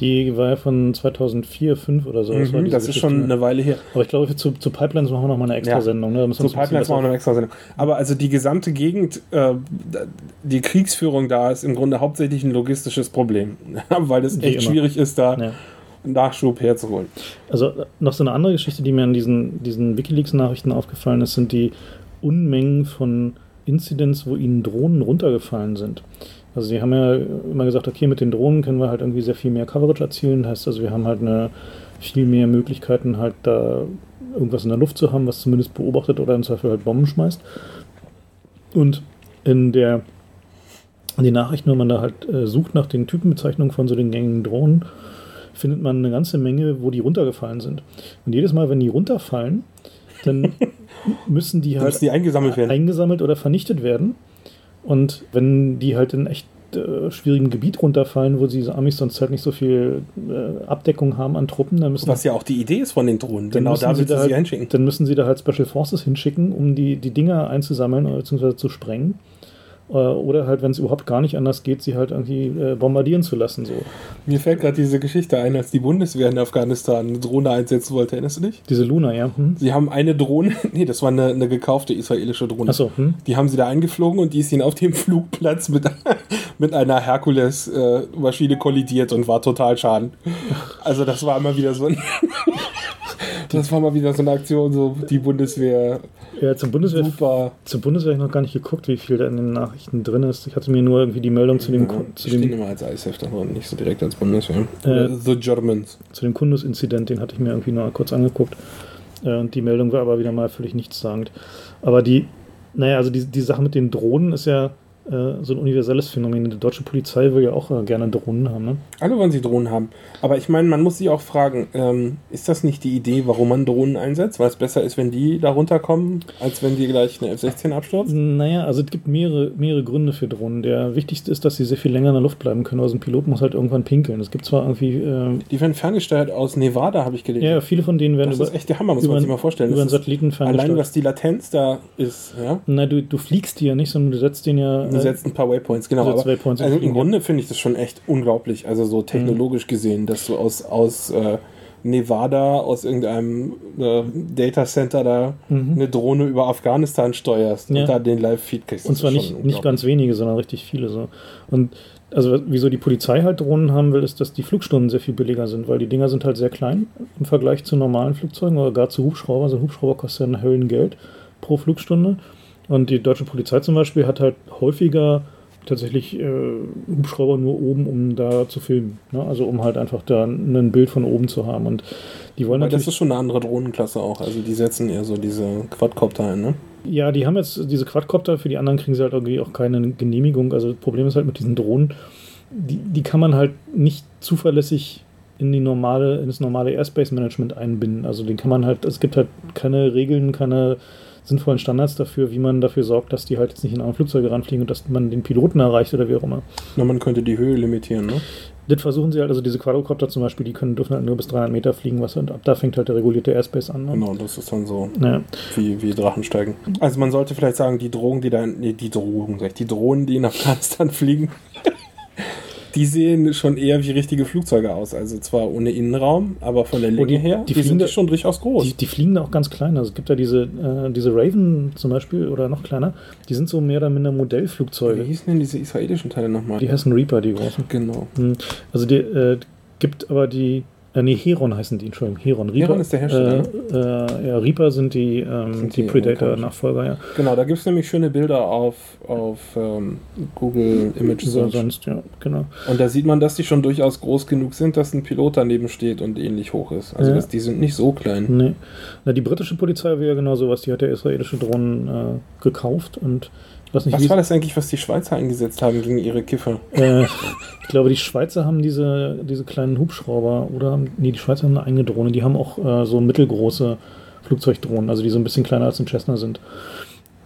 die war ja von 2004, 2005 oder so. Mhm, diese das ist schon ne? eine Weile her. Aber ich glaube, zu, zu Pipelines machen wir nochmal eine extra Ja. Sendung. Ne? Müssen wir Zu Pipelines machen wir noch eine extra Sendung. Aber also die gesamte Gegend, äh, die Kriegsführung da ist im Grunde hauptsächlich ein logistisches Problem, weil es echt immer. schwierig ist, da Ja. Nachschub herzuholen. Also noch so eine andere Geschichte, die mir an diesen, diesen Wikileaks-Nachrichten aufgefallen ist, sind die Unmengen von Incidents, wo ihnen Drohnen runtergefallen sind. Also sie haben ja immer gesagt, okay, mit den Drohnen können wir halt irgendwie sehr viel mehr Coverage erzielen. Heißt also, wir haben halt eine viel mehr Möglichkeiten, halt da irgendwas in der Luft zu haben, was zumindest beobachtet oder im Zweifel halt Bomben schmeißt. Und in der in den Nachrichten, wenn man da halt äh, sucht nach den Typenbezeichnungen von so den gängigen Drohnen, findet man eine ganze Menge, wo die runtergefallen sind. Und jedes Mal, wenn die runterfallen, dann müssen die halt müssen die eingesammelt werden. eingesammelt oder vernichtet werden. Und wenn die halt in echt äh, schwierigem Gebiet runterfallen, wo diese Amis sonst halt nicht so viel äh, Abdeckung haben an Truppen, dann müssen, Was ja auch die Idee ist von den Drohnen. Genau müssen da sie willst da sie halt, hinschicken. Dann müssen sie da halt Special Forces hinschicken, um die, die Dinger einzusammeln oder beziehungsweise zu sprengen. Äh, Oder halt, wenn es überhaupt gar nicht anders geht, sie halt irgendwie äh, bombardieren zu lassen. So. Mir fällt gerade diese Geschichte ein, als die Bundeswehr in Afghanistan eine Drohne einsetzen wollte. Erinnerst du dich? Diese Luna, ja. Hm? Sie haben eine Drohne, nee, das war eine, eine gekaufte israelische Drohne. Achso, hm? Die haben sie da eingeflogen und die ist ihnen auf dem Flugplatz mit, mit einer Herkules-Maschine kollidiert und war total schaden. Also das war immer wieder so ein, Das war mal wieder so eine Aktion, so die Bundeswehr. Ja, zum Bundeswehr, Super. zum Bundeswehr habe ich noch gar nicht geguckt, wie viel da in den Nachrichten drin ist. Ich hatte mir nur irgendwie die Meldung zu dem, Ja, Ku- die zu stehen dem, immer als ISF davor und nicht so direkt als Bundeswehr. Äh, The Germans. zu dem Kundus-Inzident, den hatte ich mir irgendwie nur kurz angeguckt. Äh, Und die Meldung war aber wieder mal völlig nichtssagend. Aber die, naja, also die, die Sache mit den Drohnen ist ja so ein universelles Phänomen. Die deutsche Polizei will ja auch äh, gerne Drohnen haben. Ne? Alle wollen sie Drohnen haben. Aber ich meine, man muss sich auch fragen, ähm, ist das nicht die Idee, warum man Drohnen einsetzt? Weil es besser ist, wenn die da runterkommen, als wenn die gleich eine F-16 abstürzen? Naja, also es gibt mehrere, mehrere Gründe für Drohnen. Der wichtigste ist, dass sie sehr viel länger in der Luft bleiben können. Also ein Pilot muss halt irgendwann pinkeln. Es gibt zwar irgendwie, äh, Die werden ferngesteuert aus Nevada, habe ich gelesen. ja, viele von denen werden das über, ist echt der Hammer, muss über, man sich mal vorstellen. über einen Satelliten allein ferngesteuert. was die Latenz da ist, ja. Na, du, du fliegst die ja nicht, sondern du setzt den ja. Du äh, setzt ein paar Waypoints, genau. setzt Aber, Waypoints also im Grunde finde ich das schon echt unglaublich. Also so technologisch Mhm. gesehen, dass du aus, aus äh, Nevada, aus irgendeinem äh, Data Center da eine Drohne über Afghanistan steuerst Mhm. Ja. und da den Live-Feed kriegst. Und zwar nicht, nicht ganz wenige, sondern richtig viele so. Und also wieso die Polizei halt Drohnen haben will, ist, dass die Flugstunden sehr viel billiger sind, weil die Dinger sind halt sehr klein im Vergleich zu normalen Flugzeugen oder gar zu Hubschrauber. Also ein Hubschrauber kostet ja ein Höllengeld pro Flugstunde. Und die deutsche Polizei zum Beispiel hat halt häufiger tatsächlich äh, Hubschrauber nur oben, um da zu filmen. Ne? Also um halt einfach da ein Bild von oben zu haben. Und die wollen Aber das ist schon eine andere Drohnenklasse auch. Also die setzen eher so diese Quadcopter ein, ne? Ja, die haben jetzt diese Quadcopter, für die anderen kriegen sie halt irgendwie auch keine Genehmigung. Also das Problem ist halt mit diesen Drohnen, die, die kann man halt nicht zuverlässig in die normale, in das normale Airspace-Management einbinden. Also den kann man halt, es gibt halt keine Regeln, keine sinnvollen Standards dafür, wie man dafür sorgt, dass die halt jetzt nicht in andere Flugzeuge ranfliegen und dass man den Piloten erreicht oder wie auch immer. Na, man könnte die Höhe limitieren, ne? Das versuchen sie halt, also diese Quadrocopter zum Beispiel, die können dürfen halt nur bis 300 Meter fliegen, was und ab da fängt halt der regulierte Airspace an. Ne? Genau, das ist dann so Naja. wie, wie Drachen steigen. Also man sollte vielleicht sagen, die Drogen, die da, nee, die Drogen, die Drohnen, die in Afghanistan fliegen, die sehen schon eher wie richtige Flugzeuge aus. Also zwar ohne Innenraum, aber von der Länge Oh, die- her, die die, fliegen sind schon durchaus groß. Die, die fliegen auch ganz klein. Also es gibt ja diese, äh, diese Raven zum Beispiel oder noch kleiner, die sind so mehr oder minder wie Modellflugzeuge. hießen denn diese israelischen Teile nochmal? Die heißen Reaper, die großen. Genau. Hm. Also die äh, gibt aber die, äh, nee, Heron heißen die, Entschuldigung, Heron. Reaper, Heron ist der Hersteller, Äh, äh, ja, Reaper sind die, ähm, Sind die die Predator-Nachfolger, ja. Genau, da gibt es nämlich schöne Bilder auf, auf ähm, Google Image So, Search. sonst, ja, genau. Und da sieht man, dass die schon durchaus groß genug sind, dass ein Pilot daneben steht und ähnlich hoch ist. Also Ja. das, die sind nicht so klein. Nee. Na, die britische Polizei will ja genau sowas, die hat ja israelische Drohnen äh, gekauft und Was war das eigentlich, was die Schweizer eingesetzt haben gegen ihre Kiffer? Äh, ich glaube, die Schweizer haben diese, diese kleinen Hubschrauber oder nee, die Schweizer haben eine eigene Drohne. Die haben auch äh, so mittelgroße Flugzeugdrohnen, also die so ein bisschen kleiner als ein Cessna sind.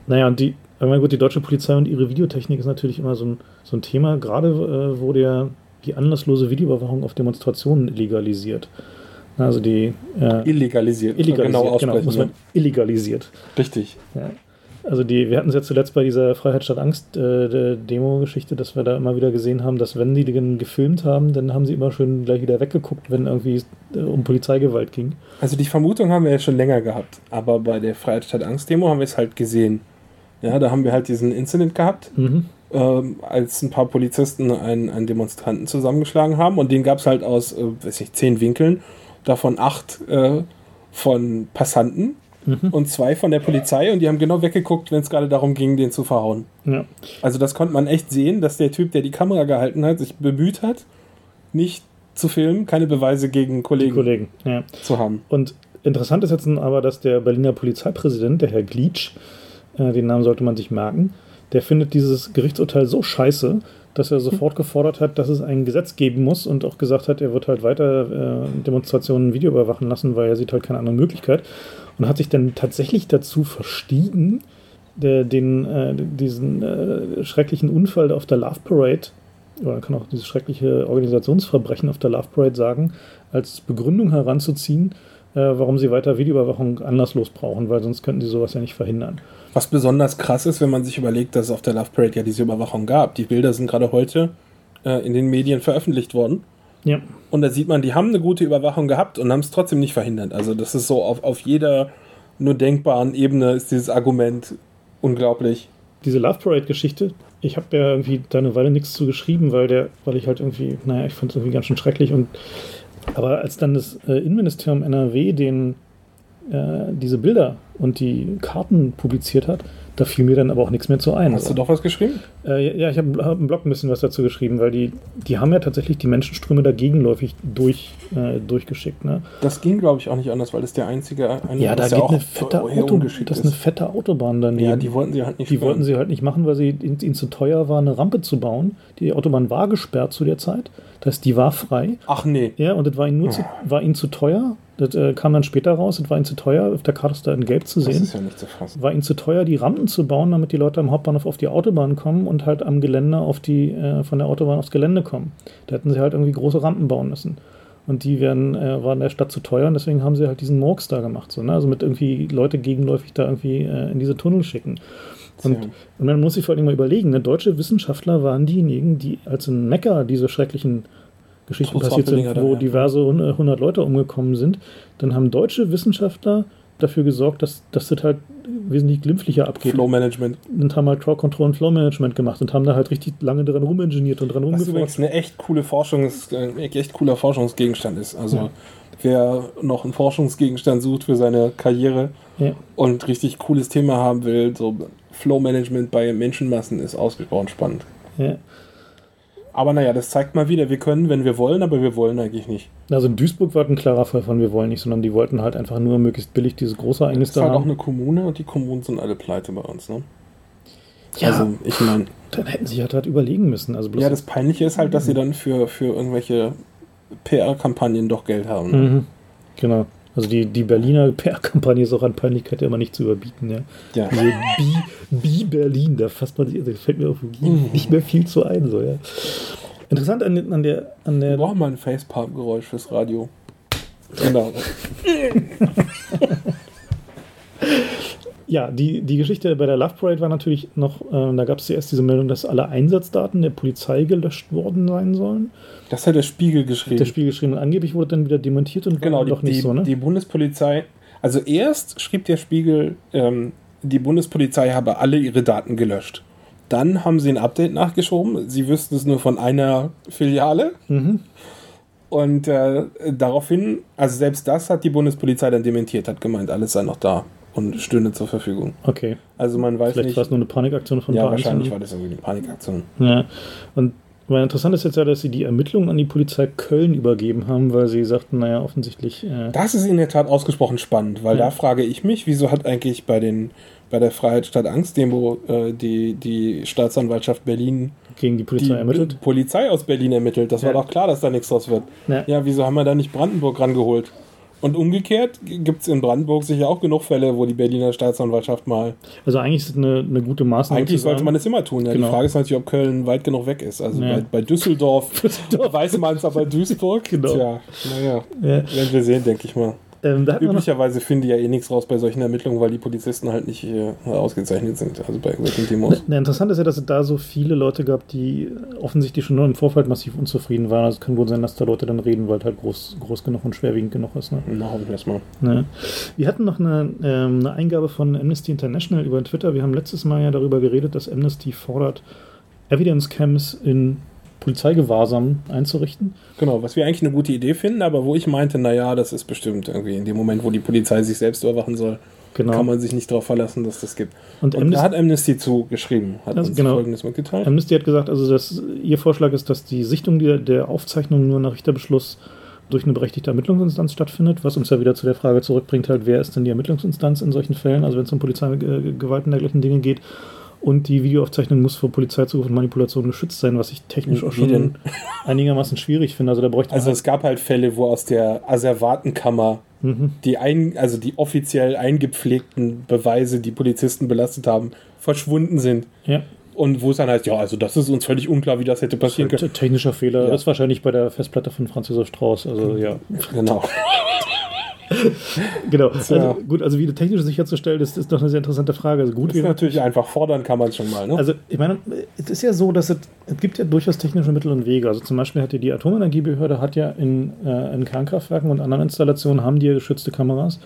Naja, und die, aber mein gut, die deutsche Polizei und ihre Videotechnik ist natürlich immer so ein, so ein Thema, gerade äh, wo der, die anlasslose Videoüberwachung auf Demonstrationen illegalisiert. Also die äh, Illegalisiert. illegalisiert, genau genau, muss man illegalisiert. Richtig. Ja. Also die, wir hatten es ja zuletzt bei dieser Freiheit statt Angst äh, Demo-Geschichte, dass wir da immer wieder gesehen haben, dass wenn die den gefilmt haben, dann haben sie immer schön gleich wieder weggeguckt, wenn irgendwie äh, um Polizeigewalt ging. Also die Vermutung haben wir ja schon länger gehabt, aber bei der Freiheit statt Angst Demo haben wir es halt gesehen. Ja, da haben wir halt diesen Incident gehabt, Mhm. ähm, als ein paar Polizisten einen, einen Demonstranten zusammengeschlagen haben und den gab es halt aus, äh, weiß nicht, zehn Winkeln, davon acht äh, von Passanten Mhm. und zwei von der Polizei und die haben genau weggeguckt, wenn es gerade darum ging, den zu verhauen. Ja. Also das konnte man echt sehen, dass der Typ, der die Kamera gehalten hat, sich bemüht hat, nicht zu filmen, keine Beweise gegen Kollegen Kollegen. Ja. zu haben. Und interessant ist jetzt aber, dass der Berliner Polizeipräsident, der Herr Glitsch, äh, den Namen sollte man sich merken, der findet dieses Gerichtsurteil so scheiße, dass er sofort gefordert hat, dass es ein Gesetz geben muss und auch gesagt hat, er wird halt weiter äh, Demonstrationen Video überwachen lassen, weil er sieht halt keine andere Möglichkeit. Und hat sich dann tatsächlich dazu verstiegen, der, den, äh, diesen äh, schrecklichen Unfall auf der Love Parade, oder man kann auch dieses schreckliche Organisationsverbrechen auf der Love Parade sagen, als Begründung heranzuziehen, äh, warum sie weiter Videoüberwachung anlasslos brauchen, weil sonst könnten sie sowas ja nicht verhindern. Was besonders krass ist, wenn man sich überlegt, dass es auf der Love Parade ja diese Überwachung gab. Die Bilder sind gerade heute äh, in den Medien veröffentlicht worden. Ja, Und da sieht man, die haben eine gute Überwachung gehabt und haben es trotzdem nicht verhindert. Also das ist so auf, auf jeder nur denkbaren Ebene ist dieses Argument unglaublich. diese Love Parade-Geschichte, ich habe ja irgendwie da eine Weile nichts zu geschrieben, weil der, weil ich halt irgendwie, naja, ich fand es irgendwie ganz schön schrecklich und aber als dann das äh, Innenministerium NRW den äh, diese Bilder und die Karten publiziert hat, da fiel mir dann aber auch nichts mehr zu ein. Hast du doch was geschrieben? Äh, ja, ich habe hab im Blog ein bisschen was dazu geschrieben, weil die, die haben ja tatsächlich die Menschenströme da gegenläufig durch, äh, durchgeschickt. Ne? Das ging, glaube ich, auch nicht anders, weil das der einzige. Eine, ja, da geht eine fette Auto, das ist eine fette Autobahn daneben. Ja, die wollten sie halt nicht. Die wollten sie halt nicht machen, weil sie ihnen zu teuer war, eine Rampe zu bauen. Die Autobahn war gesperrt zu der Zeit. Das heißt, die war frei. Ach nee. Ja, und das war ihnen, nur zu, war ihnen zu teuer. Das äh, kam dann später raus, das war ihnen zu teuer, auf der Karte ist da in Gelb zu sehen. Das ist ja nicht zu fassen. War ihnen zu teuer, die Rampen zu bauen, damit die Leute am Hauptbahnhof auf die Autobahn kommen und halt am Gelände auf die, äh, von der Autobahn aufs Gelände kommen. Da hätten sie halt irgendwie große Rampen bauen müssen. Und die werden, äh, waren der Stadt zu teuer und deswegen haben sie halt diesen Murks da gemacht. So, ne? Also mit irgendwie Leute gegenläufig da irgendwie äh, in diese Tunnel schicken. Und, und man muss sich vor allem mal überlegen, ne? deutsche Wissenschaftler waren diejenigen, die als in Mekka diese schrecklichen Geschichten passiert sind, wo diverse hundert Leute umgekommen sind, dann haben deutsche Wissenschaftler dafür gesorgt, dass, dass das halt wesentlich glimpflicher abgeht. Flow Management. Und haben halt Crowd Control und Flow Management gemacht und haben da halt richtig lange dran rumingeniert und dran rumgeforscht. Was übrigens eine echt coole Forschungs, ein echt cooler Forschungsgegenstand ist. Also ja. wer noch einen Forschungsgegenstand sucht für seine Karriere ja. und richtig cooles Thema haben will, so Flow Management bei Menschenmassen ist ausgesprochen spannend. Ja. Aber naja, das zeigt mal wieder, wir können, wenn wir wollen, aber wir wollen eigentlich nicht. Also in Duisburg war ein klarer Fall von wir wollen nicht, sondern die wollten halt einfach nur möglichst billig dieses große Ereignis da haben. Das ist halt auch eine Kommune und die Kommunen sind alle pleite bei uns, ne? Ja, also ich meine... Dann hätten sie halt, halt überlegen müssen. Also ja, das Peinliche ist halt, dass sie dann für, für irgendwelche PR-Kampagnen doch Geld haben. Ne? Mhm. Genau. Also die, die Berliner PR-Kampagne ist auch an Peinlichkeit ja immer nicht zu überbieten. Ja. ja. Diese Bi, Berlin, da fasst man sich, da fällt mir auch nicht mehr viel zu ein. So, ja. Interessant an, an der. An der Wir brauchen mal ein Facepalm-Geräusch fürs Radio. Genau. ja, die, die Geschichte bei der Love Parade war natürlich noch, äh, da gab es zuerst diese Meldung, dass alle Einsatzdaten der Polizei gelöscht worden sein sollen. Das hat der Spiegel geschrieben. Der Spiegel geschrieben. Und angeblich wurde dann wieder dementiert und genau, war doch nicht die, so, ne? Die Bundespolizei, also erst schrieb der Spiegel, ähm, die Bundespolizei habe alle ihre Daten gelöscht. Dann haben sie ein Update nachgeschoben. Sie wüssten es nur von einer Filiale. Mhm. Und äh, daraufhin, also selbst das hat die Bundespolizei dann dementiert, hat gemeint, alles sei noch da und stünde zur Verfügung. Okay. Also man weiß Vielleicht nicht. Vielleicht war es nur eine Panikaktion von Ja, wahrscheinlich war das irgendwie eine Panikaktion. Ja. Und weil interessant ist jetzt ja, dass sie die Ermittlungen an die Polizei Köln übergeben haben, weil sie sagten, naja, offensichtlich. Äh das ist in der Tat ausgesprochen spannend, weil ja. da frage ich mich, wieso hat eigentlich bei den bei der Freiheit statt Angst Demo äh, die, die Staatsanwaltschaft Berlin gegen die Polizei die ermittelt? Polizei aus Berlin ermittelt. Das ja. war doch klar, dass da nichts draus wird. Ja. ja, wieso haben wir da nicht Brandenburg rangeholt? Und umgekehrt gibt es in Brandenburg sicher auch genug Fälle, wo die Berliner Staatsanwaltschaft mal. Also eigentlich ist es eine, eine gute Maßnahme. Eigentlich sollte man es immer tun. Ja. Genau. Die Frage ist natürlich, ob Köln weit genug weg ist. Also ja. bei, bei, Düsseldorf, weiß man es, aber Duisburg. genau. Tja, naja, ja. werden wir sehen, denke ich mal. Ähm, Üblicherweise finden die ja eh nichts raus bei solchen Ermittlungen, weil die Polizisten halt nicht äh, ausgezeichnet sind, also bei irgendwelchen Demos. Na, interessant ist ja, dass es da so viele Leute gab, die offensichtlich schon nur im Vorfeld massiv unzufrieden waren. Also es kann wohl sein, dass da Leute dann reden, weil es halt groß, groß genug und schwerwiegend genug ist. Ne? Na, hoffen wir erstmal. Ne? Wir hatten noch eine, ähm, eine Eingabe von Amnesty International über Twitter. Wir haben letztes Mal ja darüber geredet, dass Amnesty fordert, Evidence Camps in Polizeigewahrsam einzurichten. Genau, was wir eigentlich eine gute Idee finden, aber wo ich meinte, naja, das ist bestimmt irgendwie in dem Moment, wo die Polizei sich selbst überwachen soll, genau. kann man sich nicht darauf verlassen, dass das gibt. Und, Und da hat Amnesty zu geschrieben, hat also uns genau. Folgendes mitgeteilt. Amnesty hat gesagt, also dass ihr Vorschlag ist, dass die Sichtung der, der Aufzeichnung nur nach Richterbeschluss durch eine berechtigte Ermittlungsinstanz stattfindet, was uns ja wieder zu der Frage zurückbringt, halt, wer ist denn die Ermittlungsinstanz in solchen Fällen, also wenn es um Polizeigewalt und dergleichen Dinge geht. Und die Videoaufzeichnung muss vor Polizeizugriff und Manipulation geschützt sein, was ich technisch auch schon einigermaßen schwierig finde. Also da bräuchte Also halt es gab halt Fälle, wo aus der Asservatenkammer mhm. die ein, also die offiziell eingepflegten Beweise, die Polizisten belastet haben, verschwunden sind. Ja. Und wo es dann heißt, ja, also das ist uns völlig unklar, wie das hätte passieren können. Technischer Fehler, ja. das ist wahrscheinlich bei der Festplatte von Franz Josef Strauß. Also ja. Genau. genau. Also, gut, also wie technisch sicherzustellen, ist, ist doch eine sehr interessante Frage. Also gut, das ist natürlich einfach fordern kann man es schon mal. Ne? Also ich meine, es ist ja so, dass es, es gibt ja durchaus technische Mittel und Wege. Also zum Beispiel hat ja die Atomenergiebehörde hat ja in, äh, in Kernkraftwerken und anderen Installationen haben die ja geschützte Kameras,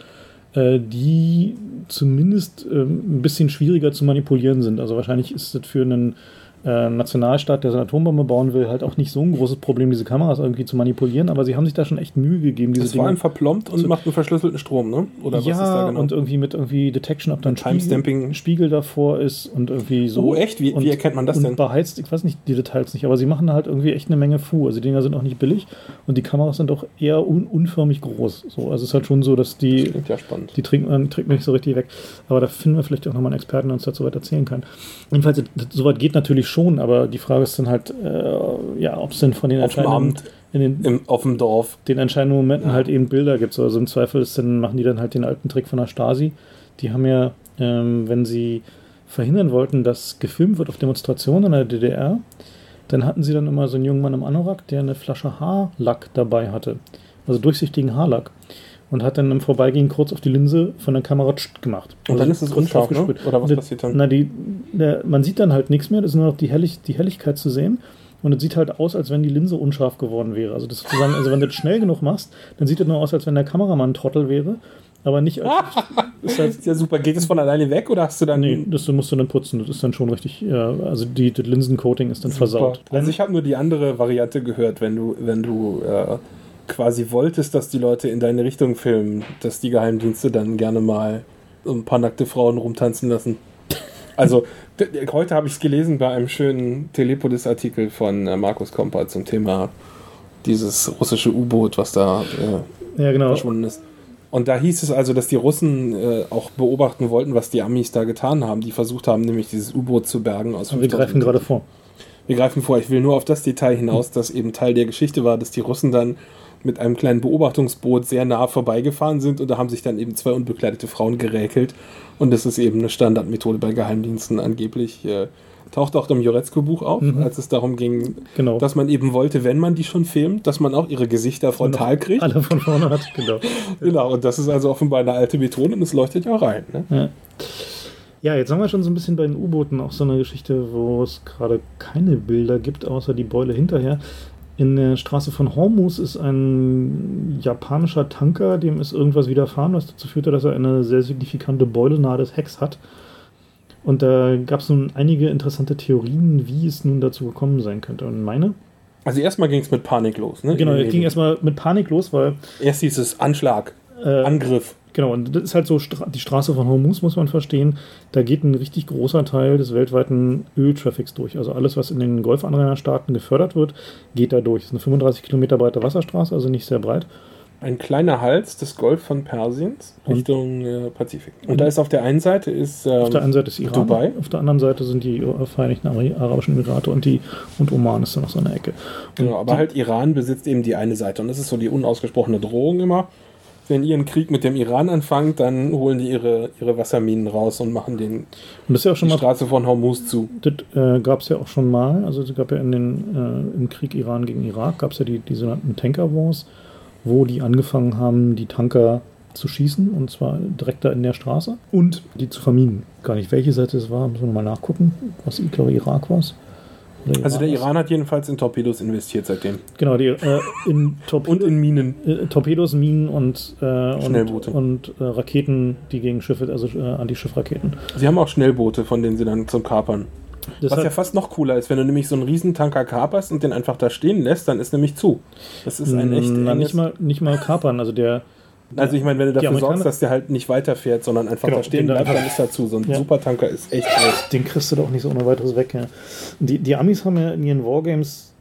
äh, die zumindest äh, ein bisschen schwieriger zu manipulieren sind. Also wahrscheinlich ist es für einen äh, Nationalstaat, der seine Atombombe bauen will, halt auch nicht so ein großes Problem, diese Kameras irgendwie zu manipulieren, aber sie haben sich da schon echt Mühe gegeben, diese das vor allem verplombt und macht einen verschlüsselten Strom, ne? Oder ja, was ist da genau? und irgendwie mit irgendwie Detection, ob dann Spiegel, Spiegel davor ist und irgendwie so. Oh, echt? Wie, und, wie erkennt man das denn? Beheizt, ich weiß nicht die Details nicht, aber sie machen halt irgendwie echt eine Menge Fu. Also die Dinger sind auch nicht billig und die Kameras sind auch eher un unförmig groß. So, also es ist halt schon so, dass die. Das ja spannend. Die trinkt man, nicht so richtig weg. Aber da finden wir vielleicht auch nochmal einen Experten, der uns dazu weit erzählen kann. Jedenfalls, soweit geht natürlich schon, aber die Frage ist dann halt, äh, ja, ob es denn von den entscheidenden in den, Im, auf dem Dorf. den entscheidenden Momenten ja. halt eben Bilder gibt. Also im Zweifel ist dann, machen die dann halt den alten Trick von der Stasi. Die haben ja, ähm, wenn sie verhindern wollten, dass gefilmt wird auf Demonstrationen in der DDR, dann hatten sie dann immer so einen jungen Mann im Anorak, der eine Flasche Haarlack dabei hatte. Also durchsichtigen Haarlack und hat dann im Vorbeigehen kurz auf die Linse von der Kamera gemacht. Und also dann ist es unscharf, ne? Oder was passiert dann? Na, die, der, man sieht dann halt nichts mehr, es ist nur noch die, Hellig, die Helligkeit zu sehen. Und es sieht halt aus, als wenn die Linse unscharf geworden wäre. Also das sozusagen, also wenn du das schnell genug machst, dann sieht es nur aus, als wenn der Kameramann ein Trottel wäre. Aber nicht als. ist halt, ja super. Geht es von alleine weg oder hast du dann. Nee, das musst du dann putzen. Das ist dann schon richtig. Ja, also die, das Linsencoating ist dann super. versaut. Also ich habe nur die andere Variante gehört, wenn du, wenn du äh, quasi wolltest, dass die Leute in deine Richtung filmen, dass die Geheimdienste dann gerne mal ein paar nackte Frauen rumtanzen lassen. Also, heute habe ich es gelesen bei einem schönen Telepolis-Artikel von äh, Markus Kompa zum Thema dieses russische U-Boot, was da äh, ja, genau. verschwunden ist. Und da hieß es also, dass die Russen äh, auch beobachten wollten, was die Amis da getan haben. Die versucht haben, nämlich dieses U-Boot zu bergen aus. Und wir greifen gerade vor. Wir greifen vor. Ich will nur auf das Detail hinaus, dass eben Teil der Geschichte war, dass die Russen dann mit einem kleinen Beobachtungsboot sehr nah vorbeigefahren sind und da haben sich dann eben zwei unbekleidete Frauen geräkelt. Und das ist eben eine Standardmethode bei Geheimdiensten angeblich. Äh, taucht auch im Joretzko-Buch auf, mhm. als es darum ging, genau. dass man eben wollte, wenn man die schon filmt, dass man auch ihre Gesichter frontal kriegt. Alle von vorne hat, genau. genau, und das ist also offenbar eine alte Methode und es leuchtet ja rein. Ne? Ja. ja. jetzt haben wir schon so ein bisschen bei den U-Booten auch so eine Geschichte, wo es gerade keine Bilder gibt, außer die Beule hinterher. In der Straße von Hormuz ist ein japanischer Tanker, dem ist irgendwas widerfahren, was dazu führte, dass er eine sehr signifikante Beule nahe des Hecks hat. Und da gab es nun einige interessante Theorien, wie es nun dazu gekommen sein könnte. Und meine? Also erstmal ging es mit Panik los, ne? Genau, es ging erstmal mit Panik los, weil. Erst hieß es Anschlag, äh, Angriff. Genau, und das ist halt so die Straße von Hormuz, muss man verstehen. Da geht ein richtig großer Teil des weltweiten Öltraffics durch. Also alles, was in den Golfanrainerstaaten gefördert wird, geht da durch. Das ist eine 35 Kilometer breite Wasserstraße, also nicht sehr breit. Ein kleiner Hals des Golf von Persiens Richtung äh, Pazifik. Und da ist auf der einen Seite ist ähm, auf der einen Seite ist Iran, Dubai, auf der anderen Seite sind die äh, Vereinigten Arabischen Emirate und die und Oman ist da noch so eine Ecke. Und genau, aber halt Iran besitzt eben die eine Seite und das ist so die unausgesprochene Drohung immer wenn ihr einen Krieg mit dem Iran anfangt, dann holen die ihre, ihre Wasserminen raus und machen den und ja die mal, Straße von Hormuz zu. Das äh, gab es ja auch schon mal. Also es gab ja in den, äh, im Krieg Iran gegen Irak gab es ja die, die sogenannten Tanker Wars, wo die angefangen haben, die Tanker zu schießen und zwar direkt da in der Straße und die zu verminen. Gar nicht welche Seite es war, müssen wir nochmal nachgucken, was ich glaube Irak war also der Iran hat jedenfalls in Torpedos investiert seitdem. Genau, die, äh, in Torpedos, und in Minen. Äh, Torpedos, Minen und, äh, Schnellboote. und, und äh, Raketen, die gegen Schiffe, also äh, Antischiffraketen. Sie haben auch Schnellboote, von denen sie dann zum Kapern. Das Was ja fast noch cooler ist, wenn du nämlich so einen Riesentanker kaperst und den einfach da stehen lässt, dann ist nämlich zu. Das ist ein echt. Na, nicht mal, nicht mal kapern, also der also ich meine, wenn du dafür sorgst, dass der halt nicht weiterfährt, sondern einfach genau, da stehen bleibt, dann ist dazu. So ein ja. Supertanker ist echt groß. Den kriegst du doch nicht so ohne weiteres weg. Ja. Die, die Amis haben ja in ihren Wargames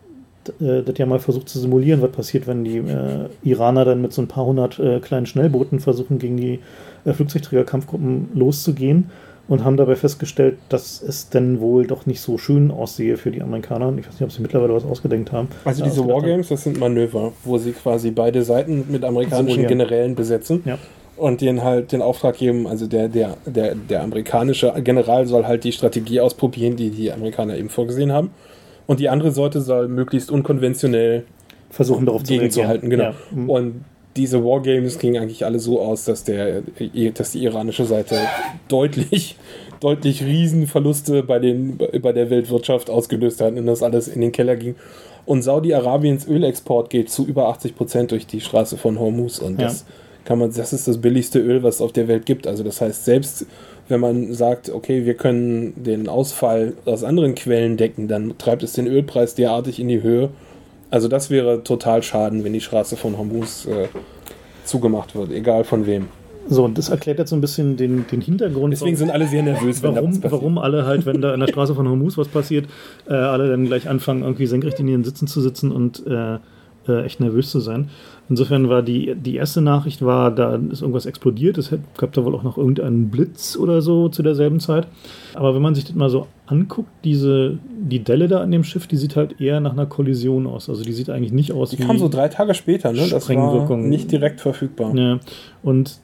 äh, das ja mal versucht zu simulieren, was passiert, wenn die äh, Iraner dann mit so ein paar hundert äh, kleinen Schnellbooten versuchen, gegen die äh, Flugzeugträgerkampfgruppen loszugehen und haben dabei festgestellt, dass es denn wohl doch nicht so schön aussehe für die Amerikaner. Ich weiß nicht, ob sie mittlerweile was ausgedenkt haben. Also diese Wargames, das sind Manöver, wo sie quasi beide Seiten mit amerikanischen so, Generälen besetzen. Ja. Und denen halt den Auftrag geben, also der, der, der, der amerikanische General soll halt die Strategie ausprobieren, die die Amerikaner eben vorgesehen haben. Und die andere Seite soll möglichst unkonventionell versuchen darauf gegenzuhalten, genau. Ja. Mhm. Und diese Wargames gingen eigentlich alle so aus, dass, der, dass die iranische Seite deutlich, deutlich Riesenverluste bei, den, bei der Weltwirtschaft ausgelöst hat und das alles in den Keller ging. Und Saudi-Arabiens Ölexport geht zu über 80 Prozent durch die Straße von Hormuz und ja. das kann man, das ist das billigste Öl, was es auf der Welt gibt. Also das heißt, selbst wenn man sagt, okay, wir können den Ausfall aus anderen Quellen decken, dann treibt es den Ölpreis derartig in die Höhe. Also das wäre total schaden, wenn die Straße von Hormuz äh, zugemacht wird, egal von wem. So, und das erklärt jetzt so ein bisschen den, den Hintergrund. Deswegen sind alle sehr nervös, wenn warum, da warum alle halt, wenn da in der Straße von Hormuz was passiert, äh, alle dann gleich anfangen, irgendwie senkrecht in ihren Sitzen zu sitzen und äh, äh, echt nervös zu sein. Insofern war die, die erste Nachricht war, da ist irgendwas explodiert. Es gab da wohl auch noch irgendeinen Blitz oder so zu derselben Zeit. Aber wenn man sich das mal so anguckt, diese, die Delle da an dem Schiff, die sieht halt eher nach einer Kollision aus. Also die sieht eigentlich nicht aus die wie. Die kam so drei Tage später, ne? Das war nicht direkt verfügbar. Ja. Und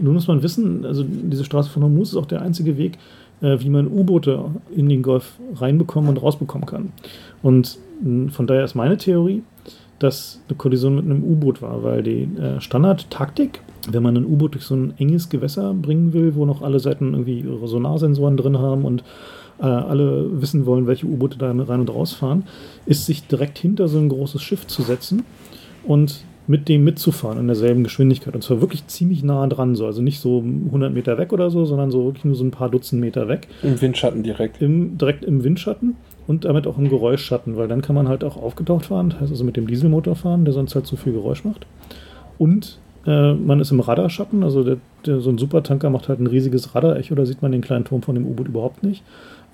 nun muss man wissen, also diese Straße von Hormuz ist auch der einzige Weg, äh, wie man U-Boote in den Golf reinbekommen und rausbekommen kann. Und von daher ist meine Theorie, dass eine Kollision mit einem U-Boot war, weil die äh, Standardtaktik, wenn man ein U-Boot durch so ein enges Gewässer bringen will, wo noch alle Seiten irgendwie ihre Sonarsensoren drin haben und äh, alle wissen wollen, welche U-Boote da rein und raus fahren, ist sich direkt hinter so ein großes Schiff zu setzen und mit dem mitzufahren in derselben Geschwindigkeit. Und zwar wirklich ziemlich nah dran, so. also nicht so 100 Meter weg oder so, sondern so wirklich nur so ein paar Dutzend Meter weg. Im Windschatten direkt. Im, direkt im Windschatten und damit auch im Geräuschschatten, weil dann kann man halt auch aufgetaucht fahren, das heißt also mit dem Dieselmotor fahren, der sonst halt so viel Geräusch macht. Und äh, man ist im Radarschatten, also der, der, so ein Supertanker macht halt ein riesiges Radarecho, da sieht man den kleinen Turm von dem U-Boot überhaupt nicht.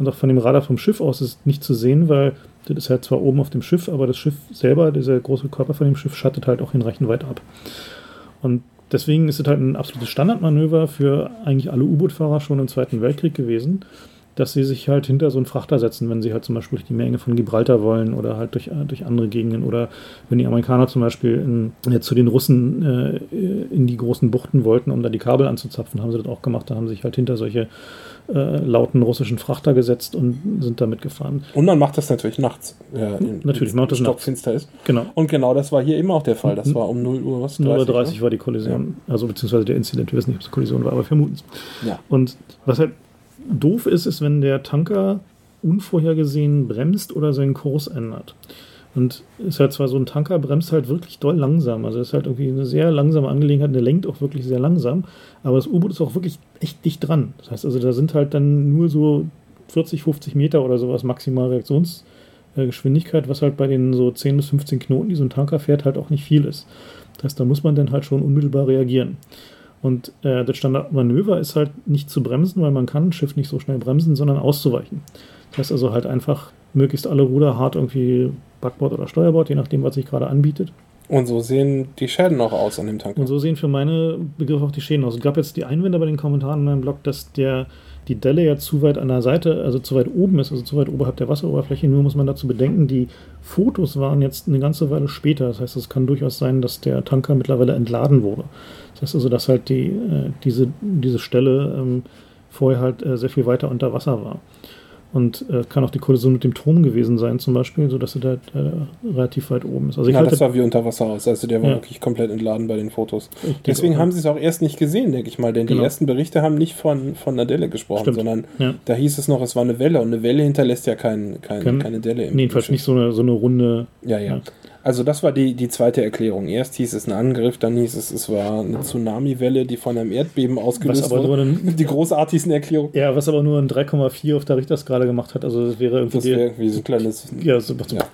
Und auch von dem Radar vom Schiff aus ist nicht zu sehen, weil das ist halt zwar oben auf dem Schiff, aber das Schiff selber, dieser große Körper von dem Schiff, schattet halt auch hinreichend weit ab. Und deswegen ist es halt ein absolutes Standardmanöver für eigentlich alle U-Boot-Fahrer schon im Zweiten Weltkrieg gewesen dass sie sich halt hinter so einen Frachter setzen, wenn sie halt zum Beispiel durch die Menge von Gibraltar wollen oder halt durch, äh, durch andere Gegenden oder wenn die Amerikaner zum Beispiel in, äh, zu den Russen äh, in die großen Buchten wollten, um da die Kabel anzuzapfen, haben sie das auch gemacht. Da haben sie sich halt hinter solche äh, lauten russischen Frachter gesetzt und sind damit gefahren. Und man macht das natürlich nachts. Ja, natürlich, man macht das stockfinster ist. Genau. Und genau das war hier eben auch der Fall. Das war um 0 Uhr was? 0 Uhr 30 ne? war die Kollision. Ja. Also beziehungsweise der Incident. Wir wissen nicht, ob es Kollision war, aber vermuten es. Ja. Und was halt doof ist, ist, wenn der Tanker unvorhergesehen bremst oder seinen Kurs ändert. Und ist halt zwar so ein Tanker, bremst halt wirklich doll langsam. Also ist halt irgendwie eine sehr langsame Angelegenheit, der lenkt auch wirklich sehr langsam. Aber das U-Boot ist auch wirklich echt dicht dran. Das heißt also, da sind halt dann nur so 40, 50 Meter oder sowas maximal Reaktionsgeschwindigkeit, was halt bei den so 10 bis 15 Knoten, die so ein Tanker fährt, halt auch nicht viel ist. Das heißt, da muss man dann halt schon unmittelbar reagieren. Und äh, das Standardmanöver ist halt nicht zu bremsen, weil man kann ein Schiff nicht so schnell bremsen, sondern auszuweichen. Das heißt also halt einfach möglichst alle Ruder hart irgendwie Backbord oder Steuerbord, je nachdem, was sich gerade anbietet. Und so sehen die Schäden auch aus an dem Tank. Und so sehen für meine Begriffe auch die Schäden aus. Es gab jetzt die Einwände bei den Kommentaren in meinem Blog, dass der, die Delle ja zu weit an der Seite, also zu weit oben ist, also zu weit oberhalb der Wasseroberfläche. Nur muss man dazu bedenken, die Fotos waren jetzt eine ganze Weile später. Das heißt, es kann durchaus sein, dass der Tanker mittlerweile entladen wurde. Das heißt also, dass halt die, äh, diese, diese Stelle ähm, vorher halt äh, sehr viel weiter unter Wasser war. Und äh, kann auch die Kollision mit dem Turm gewesen sein, zum Beispiel, sodass er da äh, relativ weit oben ist. Also ich ja, das sah wie unter Wasser aus. Also der war ja. wirklich komplett entladen bei den Fotos. Deswegen auch, haben sie es auch erst nicht gesehen, denke ich mal, denn genau. die ersten Berichte haben nicht von, von einer Delle gesprochen, Stimmt. sondern ja. da hieß es noch, es war eine Welle und eine Welle hinterlässt ja kein, kein, Kann, keine Delle. Im nee, jedenfalls nicht so eine, so eine runde. Ja, ja. Also das war die, die zweite Erklärung. Erst hieß es ein Angriff, dann hieß es, es war eine Tsunami-Welle, die von einem Erdbeben ausgelöst wurde. Ein, die großartigsten Erklärungen. Ja, was aber nur ein 3,4 auf der Richterskala gemacht hat. Also das wäre irgendwie... Das wäre irgendwie so ein kleines... Ja, so. Ja.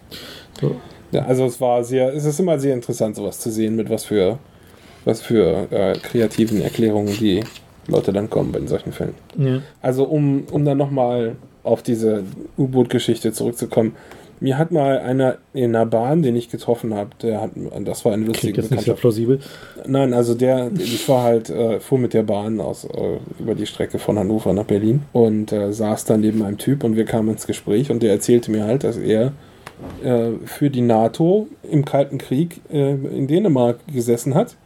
so. ja, also es war sehr... Es ist immer sehr interessant, sowas zu sehen, mit was für, was für äh, kreativen Erklärungen die Leute dann kommen bei solchen Fällen. Ja. Also um, um dann nochmal auf diese U-Boot-Geschichte zurückzukommen mir hat mal einer in einer Bahn, den ich getroffen habe, der hat, das war eine lustige Klingt jetzt nicht so plausibel. Nein, also der, ich war halt, äh, fuhr mit der Bahn aus, äh, über die Strecke von Hannover nach Berlin und äh, saß dann neben einem Typ und wir kamen ins Gespräch und der erzählte mir halt, dass er äh, für die NATO im Kalten Krieg äh, in Dänemark gesessen hat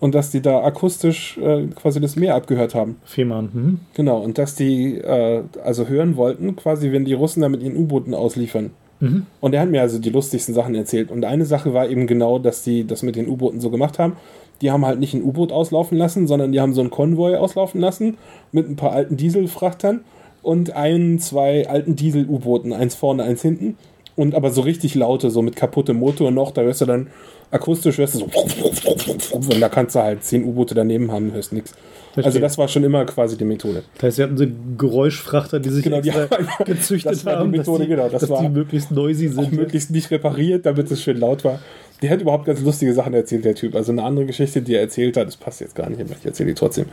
und dass die da akustisch äh, quasi das Meer abgehört haben. Fehmarn. Mhm. Genau, und dass die äh, also hören wollten, quasi, wenn die Russen da mit ihren U-Booten ausliefern. Mhm. Und er hat mir also die lustigsten Sachen erzählt. Und eine Sache war eben genau, dass die das mit den U-Booten so gemacht haben. Die haben halt nicht ein U-Boot auslaufen lassen, sondern die haben so einen Konvoi auslaufen lassen mit ein paar alten Dieselfrachtern und ein, zwei alten Diesel-U-Booten, eins vorne, eins hinten. Und aber so richtig laute, so mit kaputtem Motor noch, da hörst du dann akustisch, hörst du so, und da kannst du halt zehn U-Boote daneben haben, hörst nichts. Also das war schon immer quasi die Methode. Das heißt, sie hatten so Geräuschfrachter, die sich Genau, die haben- gezüchtet das war die haben, Methode, dass, die, genau, das dass war die möglichst noisy auch sind. möglichst nicht repariert, damit es schön laut war. Der hat überhaupt ganz lustige Sachen erzählt, der Typ. Also eine andere Geschichte, die er erzählt hat, das passt jetzt gar nicht, aber ich erzähle die trotzdem,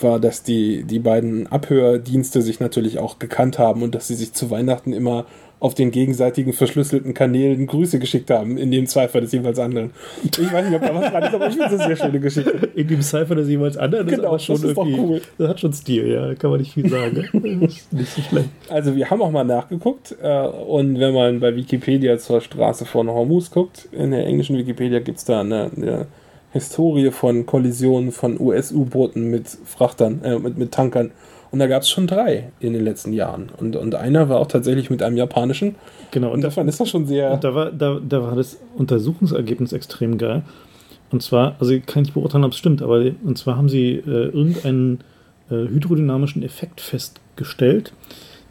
war, dass die, die beiden Abhördienste sich natürlich auch gekannt haben und dass sie sich zu Weihnachten immer auf den gegenseitigen verschlüsselten Kanälen Grüße geschickt haben, in dem Zweifel des jeweils anderen. Ich weiß nicht, ob da was dran ist, aber ich finde das eine sehr schöne Geschichte. In dem Cypher des jeweils anderen ist Genau, aber schon das ist irgendwie. cool. Das hat schon Stil, ja, kann man nicht viel sagen. ist nicht so schlecht. Also wir haben auch mal nachgeguckt äh, und wenn man bei Wikipedia zur Straße von Hormuz guckt, in der englischen Wikipedia gibt es da eine, eine Historie von Kollisionen von US-U-Booten mit Frachtern, äh, mit, mit Tankern. Und da gab es schon drei in den letzten Jahren. Und, und einer war auch tatsächlich mit einem japanischen. Genau, und da, Insofern ist das schon sehr... und da, war, da, da war das Untersuchungsergebnis extrem geil. Und zwar, also ich kann nicht beurteilen, ob es stimmt, aber und zwar haben sie äh, irgendeinen äh, hydrodynamischen Effekt festgestellt,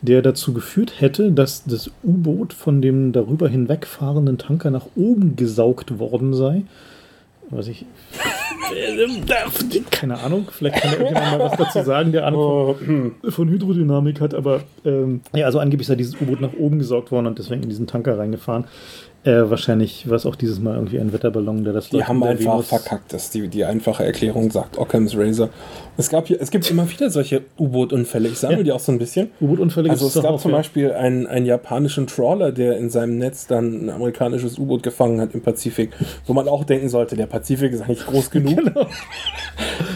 der dazu geführt hätte, dass das U-Boot von dem darüber hinwegfahrenden Tanker nach oben gesaugt worden sei. Was ich. Keine Ahnung, vielleicht kann irgendjemand mal was dazu sagen, der Ahnung Oh, von, von Hydrodynamik hat, aber ähm, ja, also angeblich sei dieses U-Boot nach oben gesaugt worden und deswegen in diesen Tanker reingefahren. Äh, wahrscheinlich war es auch dieses Mal irgendwie ein Wetterballon, der das Die Leuchten haben einfach Venus- verkackt, das ist die, die einfache Erklärung, sagt Occam's Razor. Es, gab hier, es gibt immer wieder solche U-Boot-Unfälle. Ich sammle Ja. die auch so ein bisschen. U-Boot-Unfälle Also es gab zuhauf, zum ja. Beispiel einen, einen japanischen Trawler, der in seinem Netz dann ein amerikanisches U-Boot gefangen hat im Pazifik, wo man auch denken sollte, der Pazifik ist eigentlich groß genug. Genau.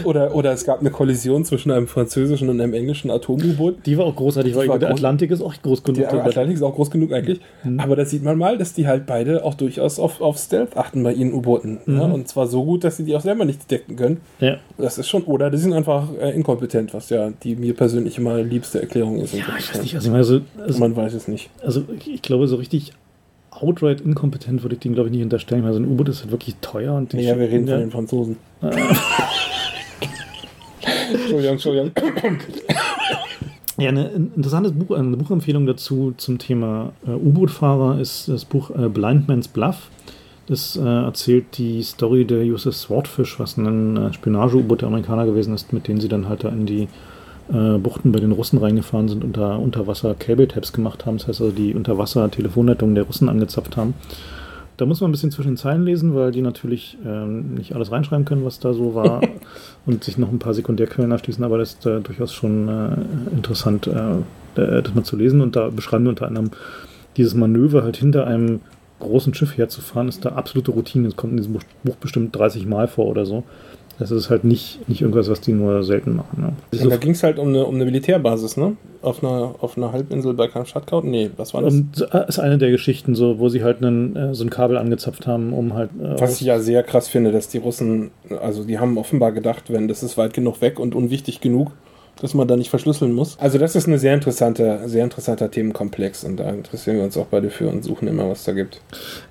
Oder, oder es gab eine Kollision zwischen einem französischen und einem englischen Atom-U-Boot. Die war auch großartig, weil der groß- Atlantik ist auch groß genug. Der Atlantik ist auch groß genug eigentlich. Mhm. Aber da sieht man mal, dass die halt beide auch durchaus auf, auf Stealth achten bei ihren U-Booten. Ja? Mhm. Und zwar so gut, dass sie die auch selber nicht decken können. ja. Das ist schon, oder die sind einfach äh, inkompetent, was ja die mir persönlich immer liebste Erklärung ist. ja, ich weiß nicht, also ich meine, so, also, Man weiß es nicht. also ich, ich glaube, so richtig outright inkompetent würde ich den, glaube ich, nicht unterstellen. Also ein U-Boot ist halt wirklich teuer und die Ja, wir reden ja, von den Franzosen. Entschuldigung, Entschuldigung. Ja, eine ein interessantes Buch, eine Buchempfehlung dazu zum Thema äh, U-Boot-Fahrer ist das Buch äh, Blind Man's Bluff. Das äh, erzählt die Story der USS Swordfish, was ein äh, Spionage-U-Boot der Amerikaner gewesen ist, mit denen sie dann halt da in die äh, Buchten bei den Russen reingefahren sind und da Unterwasser Cable-Taps gemacht haben. Das heißt also, die Unterwasser-Telefonleitungen der Russen angezapft haben. Da muss man ein bisschen zwischen den Zeilen lesen, weil die natürlich ähm, nicht alles reinschreiben können, was da so war und sich noch ein paar Sekundärquellen erschließen, aber das ist äh, durchaus schon äh, interessant, äh, äh, das mal zu lesen. Und da beschreiben wir unter anderem dieses Manöver halt hinter einem großen Schiff herzufahren, ist da absolute Routine. Das kommt in diesem Buch- Buch bestimmt 30 Mal vor oder so. Das ist halt nicht, nicht irgendwas, was die nur selten machen. Ne? Das Und da ging es halt um eine, um eine Militärbasis, ne? Auf einer, auf einer Halbinsel bei Kamtschatka. Nee, was war das? und äh, ist eine der Geschichten, so, wo sie halt einen, äh, so ein Kabel angezapft haben, um halt. Äh, Was ich ja sehr krass finde, dass die Russen, also die haben offenbar gedacht, wenn das ist weit genug weg und unwichtig genug, dass man da nicht verschlüsseln muss. Also das ist ein sehr interessanter, sehr interessanter Themenkomplex und da interessieren wir uns auch beide für und suchen immer, was da gibt.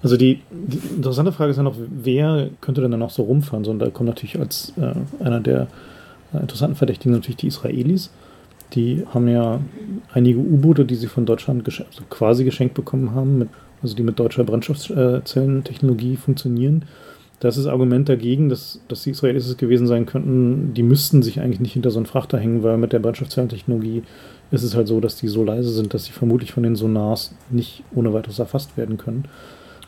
Also die, die interessante Frage ist ja noch, wer könnte denn dann noch so rumfahren? So, und da kommt natürlich als äh, einer der äh, interessanten Verdächtigen natürlich die Israelis. Die haben ja einige U-Boote, die sie von Deutschland gesch also quasi geschenkt bekommen haben, mit, also die mit deutscher Brennstoffzellentechnologie funktionieren. Das ist Argument dagegen, dass, dass die Israelis es gewesen sein könnten, die müssten sich eigentlich nicht hinter so einen Frachter hängen, weil mit der Brennstoffzellentechnologie ist es halt so, dass die so leise sind, dass sie vermutlich von den Sonars nicht ohne weiteres erfasst werden können.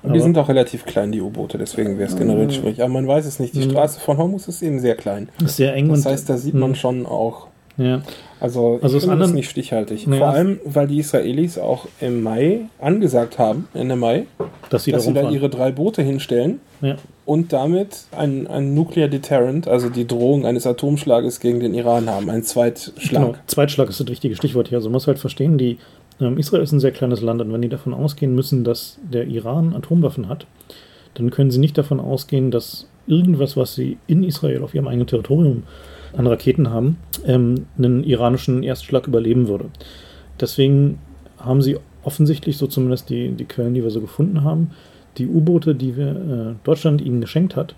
Und die sind auch relativ klein, die U-Boote, deswegen wäre es generell schwierig. Aber man weiß es nicht. Die Mhm. Straße von Hormuz ist eben sehr klein. ist sehr eng Das heißt, da sieht man Mhm. schon auch, ja, also, Also ich das finde das nicht stichhaltig. Naja. Vor allem, weil die Israelis auch im Mai angesagt haben, Ende Mai, dass sie dass da sie da ihre drei Boote hinstellen ja. und damit ein, ein Nuclear Deterrent, also die Drohung eines Atomschlages gegen den Iran haben, ein Zweitschlag. Genau, Zweitschlag ist das richtige Stichwort hier. Also man muss halt verstehen, die, ähm, Israel ist ein sehr kleines Land und wenn die davon ausgehen müssen, dass der Iran Atomwaffen hat, dann können sie nicht davon ausgehen, dass irgendwas, was sie in Israel auf ihrem eigenen Territorium an Raketen haben, ähm, einen iranischen Erstschlag überleben würde. Deswegen haben sie offensichtlich, so zumindest die, die Quellen, die wir so gefunden haben, die U-Boote, die wir, äh, Deutschland ihnen geschenkt hat,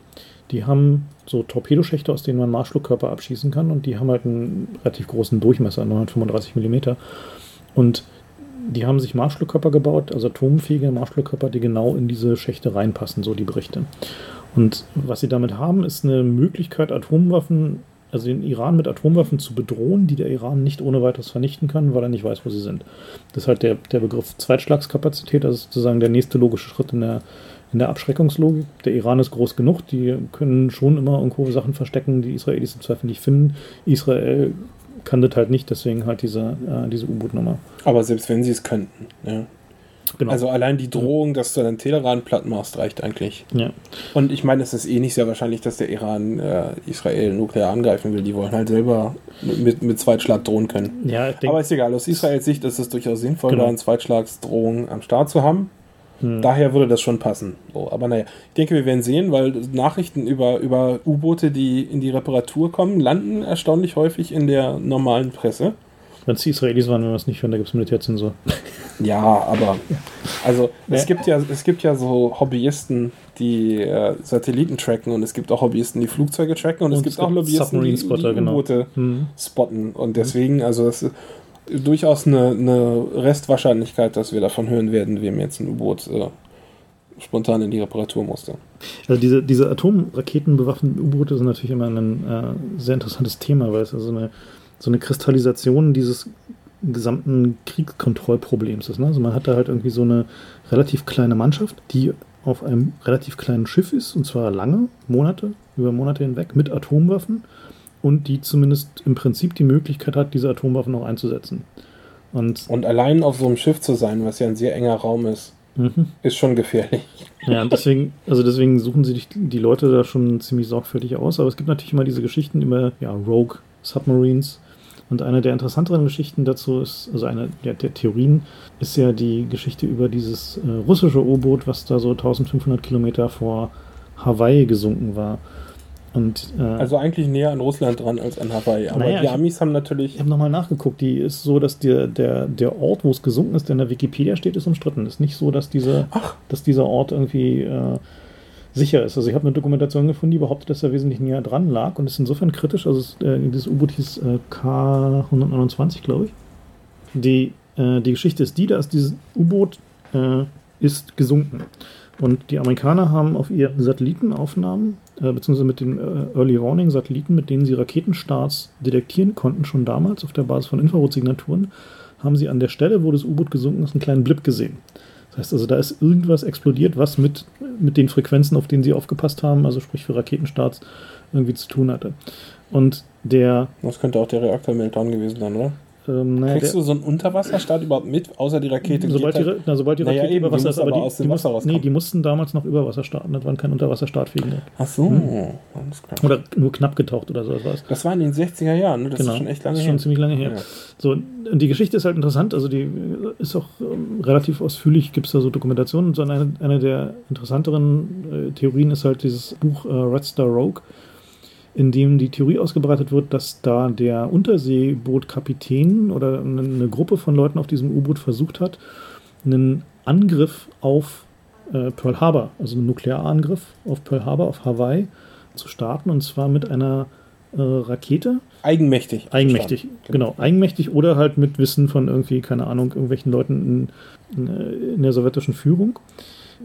die haben so Torpedoschächte, aus denen man Marschflugkörper abschießen kann und die haben halt einen relativ großen Durchmesser, 935 Millimeter. Und die haben sich Marschflugkörper gebaut, also atomfähige Marschflugkörper, die genau in diese Schächte reinpassen, so die Berichte. Und was sie damit haben, ist eine Möglichkeit, Atomwaffen, also den Iran mit Atomwaffen zu bedrohen, die der Iran nicht ohne weiteres vernichten kann, weil er nicht weiß, wo sie sind. Das ist halt der, der Begriff Zweitschlagskapazität, also sozusagen der nächste logische Schritt in der, in der Abschreckungslogik. Der Iran ist groß genug, die können schon immer irgendwo Sachen verstecken, die Israelis im Zweifel nicht finden. Israel kann das halt nicht, deswegen halt diese, äh, diese U-Boot-Nummer. Aber selbst wenn sie es könnten, ja. Genau. Also allein die Drohung, dass du deinen Teheran platt machst, reicht eigentlich. Ja. Und ich meine, es ist eh nicht sehr wahrscheinlich, dass der Iran äh, Israel nuklear angreifen will. Die wollen halt selber mit, mit Zweitschlag drohen können. Ja, denk, Aber ist egal, aus Israels Sicht ist es durchaus sinnvoll, genau. da eine Zweitschlagsdrohung am Start zu haben. Hm. Daher würde das schon passen. So, aber naja, ich denke, wir werden sehen, weil Nachrichten über, über U-Boote, die in die Reparatur kommen, landen erstaunlich häufig in der normalen Presse. Wenn es die Israelis waren, wenn wir es nicht hören, da gibt es Militärzensur. Ja, aber also ja. es gibt ja es gibt ja so Hobbyisten, die äh, Satelliten tracken und es gibt auch Hobbyisten, die Flugzeuge tracken und, und es gibt auch Lobbyisten, die, die genau. U-Boote genau. spotten und deswegen also das ist durchaus eine, eine, Restwahrscheinlichkeit, dass wir davon hören werden, wem jetzt ein U-Boot äh, spontan in die Reparatur musste. Also diese, diese Atomraketenbewaffneten U-Boote sind natürlich immer ein äh, sehr interessantes Thema, weil es also eine, so eine Kristallisation dieses gesamten Kriegskontrollproblems ist. Ne? Also man hat da halt irgendwie so eine relativ kleine Mannschaft, die auf einem relativ kleinen Schiff ist, und zwar lange, Monate, über Monate hinweg, mit Atomwaffen und die zumindest im Prinzip die Möglichkeit hat, diese Atomwaffen auch einzusetzen. Und, und allein auf so einem Schiff zu sein, was ja ein sehr enger Raum ist, mhm. ist schon gefährlich. Ja, und deswegen, also deswegen suchen sie die Leute da schon ziemlich sorgfältig aus. Aber es gibt natürlich immer diese Geschichten über ja, Rogue Submarines. Und eine der interessanteren Geschichten dazu ist, also eine der, der Theorien, ist ja die Geschichte über dieses äh, russische U-Boot, was da so 1500 Kilometer vor Hawaii gesunken war. Und, äh, also eigentlich näher an Russland dran als an Hawaii. Aber naja, die Amis haben natürlich. Ich habe nochmal nachgeguckt. Die ist so, dass der, der, der Ort, wo es gesunken ist, der in der Wikipedia steht, ist umstritten. Ist nicht so, dass, diese, dass dieser Ort irgendwie äh, sicher ist. Also ich habe eine Dokumentation gefunden, die behauptet, dass er wesentlich näher dran lag und ist insofern kritisch. Also äh, dieses U-Boot hieß äh, K129, glaube ich. Die, äh, die Geschichte ist die, dass dieses U-Boot äh, ist gesunken. Und die Amerikaner haben auf ihren Satellitenaufnahmen, äh, beziehungsweise mit den äh, Early Warning Satelliten, mit denen sie Raketenstarts detektieren konnten, schon damals auf der Basis von Infrarotsignaturen, haben sie an der Stelle, wo das U-Boot gesunken ist, einen kleinen Blip gesehen. Das heißt also, da ist irgendwas explodiert, was mit, mit den Frequenzen, auf denen sie aufgepasst haben, also sprich für Raketenstarts, irgendwie zu tun hatte. Und der. Das könnte auch der Reaktor-Meltdown gewesen sein, oder? Ähm, naja, Kriegst du so einen Unterwasserstart überhaupt mit, außer die Rakete? Sobald die, na, sobald die Rakete naja, über Wasser ist, aber, aber die, die, Wasser nee, die mussten damals noch über Wasser starten. Das waren kein Unterwasserstartfähige. Ach so, hm. Oder nur knapp getaucht oder so was. Das war in den 60er Jahren, ne? das genau. ist schon echt lange her. Das ist schon ziemlich lange her. Ja. So, die Geschichte ist halt interessant, also die ist auch ähm, relativ ausführlich, gibt es da so Dokumentationen. Und so eine, eine der interessanteren äh, Theorien ist halt dieses Buch äh, Red Star Rogue in dem die Theorie ausgebreitet wird, dass da der Unterseebootkapitän oder eine Gruppe von Leuten auf diesem U-Boot versucht hat, einen Angriff auf äh, Pearl Harbor, also einen Nuklearangriff auf Pearl Harbor, auf Hawaii, zu starten und zwar mit einer äh, Rakete. Eigenmächtig. Eigenmächtig, genau. Eigenmächtig oder halt mit Wissen von irgendwie, keine Ahnung, irgendwelchen Leuten in, in, in der sowjetischen Führung.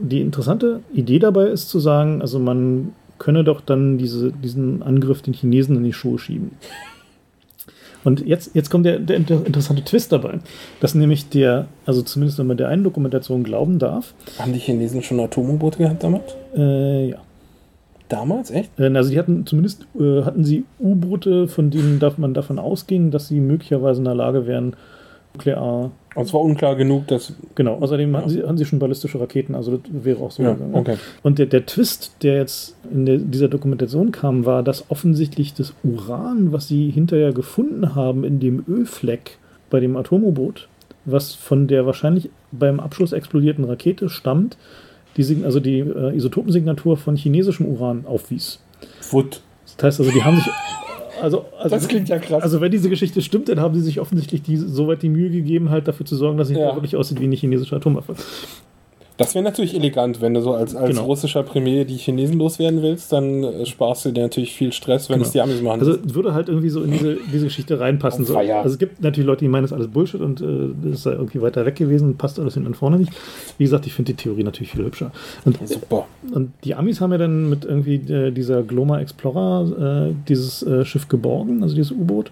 Die interessante Idee dabei ist zu sagen, also man könne doch dann diese, diesen Angriff den Chinesen in die Schuhe schieben. Und jetzt, jetzt kommt der, der interessante Twist dabei, dass nämlich der, also zumindest wenn man der einen Dokumentation glauben darf. Haben die Chinesen schon Atom-U-Boote gehabt damals? Äh, ja. Damals, echt? Äh, also die hatten zumindest äh, hatten sie U-Boote, von denen darf man davon ausgehen, dass sie möglicherweise in der Lage wären, nuklear. Und zwar unklar genug, dass. Genau, außerdem ja. hatten, sie, hatten sie schon ballistische Raketen, also das wäre auch so. Ja, okay. Und der, der Twist, der jetzt in der, dieser Dokumentation kam, war, dass offensichtlich das Uran, was sie hinterher gefunden haben in dem Ölfleck bei dem Atom-U-Boot, was von der wahrscheinlich beim Abschluss explodierten Rakete stammt, die, also die äh, Isotopensignatur von chinesischem Uran aufwies. Foot. Das heißt also, die haben sich also, also, das klingt ja krass. Also, wenn diese Geschichte stimmt, dann haben sie sich offensichtlich die, soweit die Mühe gegeben, halt dafür zu sorgen, dass es ja. wirklich aussieht wie eine chinesische Atomwaffe. Das wäre natürlich elegant, wenn du so als, als Genau. russischer Premier die Chinesen loswerden willst, dann äh, sparst du dir natürlich viel Stress, wenn Genau. es die Amis machen. Also würde halt irgendwie so in diese, diese Geschichte reinpassen. So. Also es gibt natürlich Leute, die meinen, das ist alles Bullshit und äh, das sei irgendwie weiter weg gewesen, passt alles hinten und vorne nicht. Wie gesagt, ich finde die Theorie natürlich viel hübscher. Und, Super. und die Amis haben ja dann mit irgendwie äh, dieser Gloma Explorer äh, dieses äh, Schiff geborgen, also dieses U-Boot.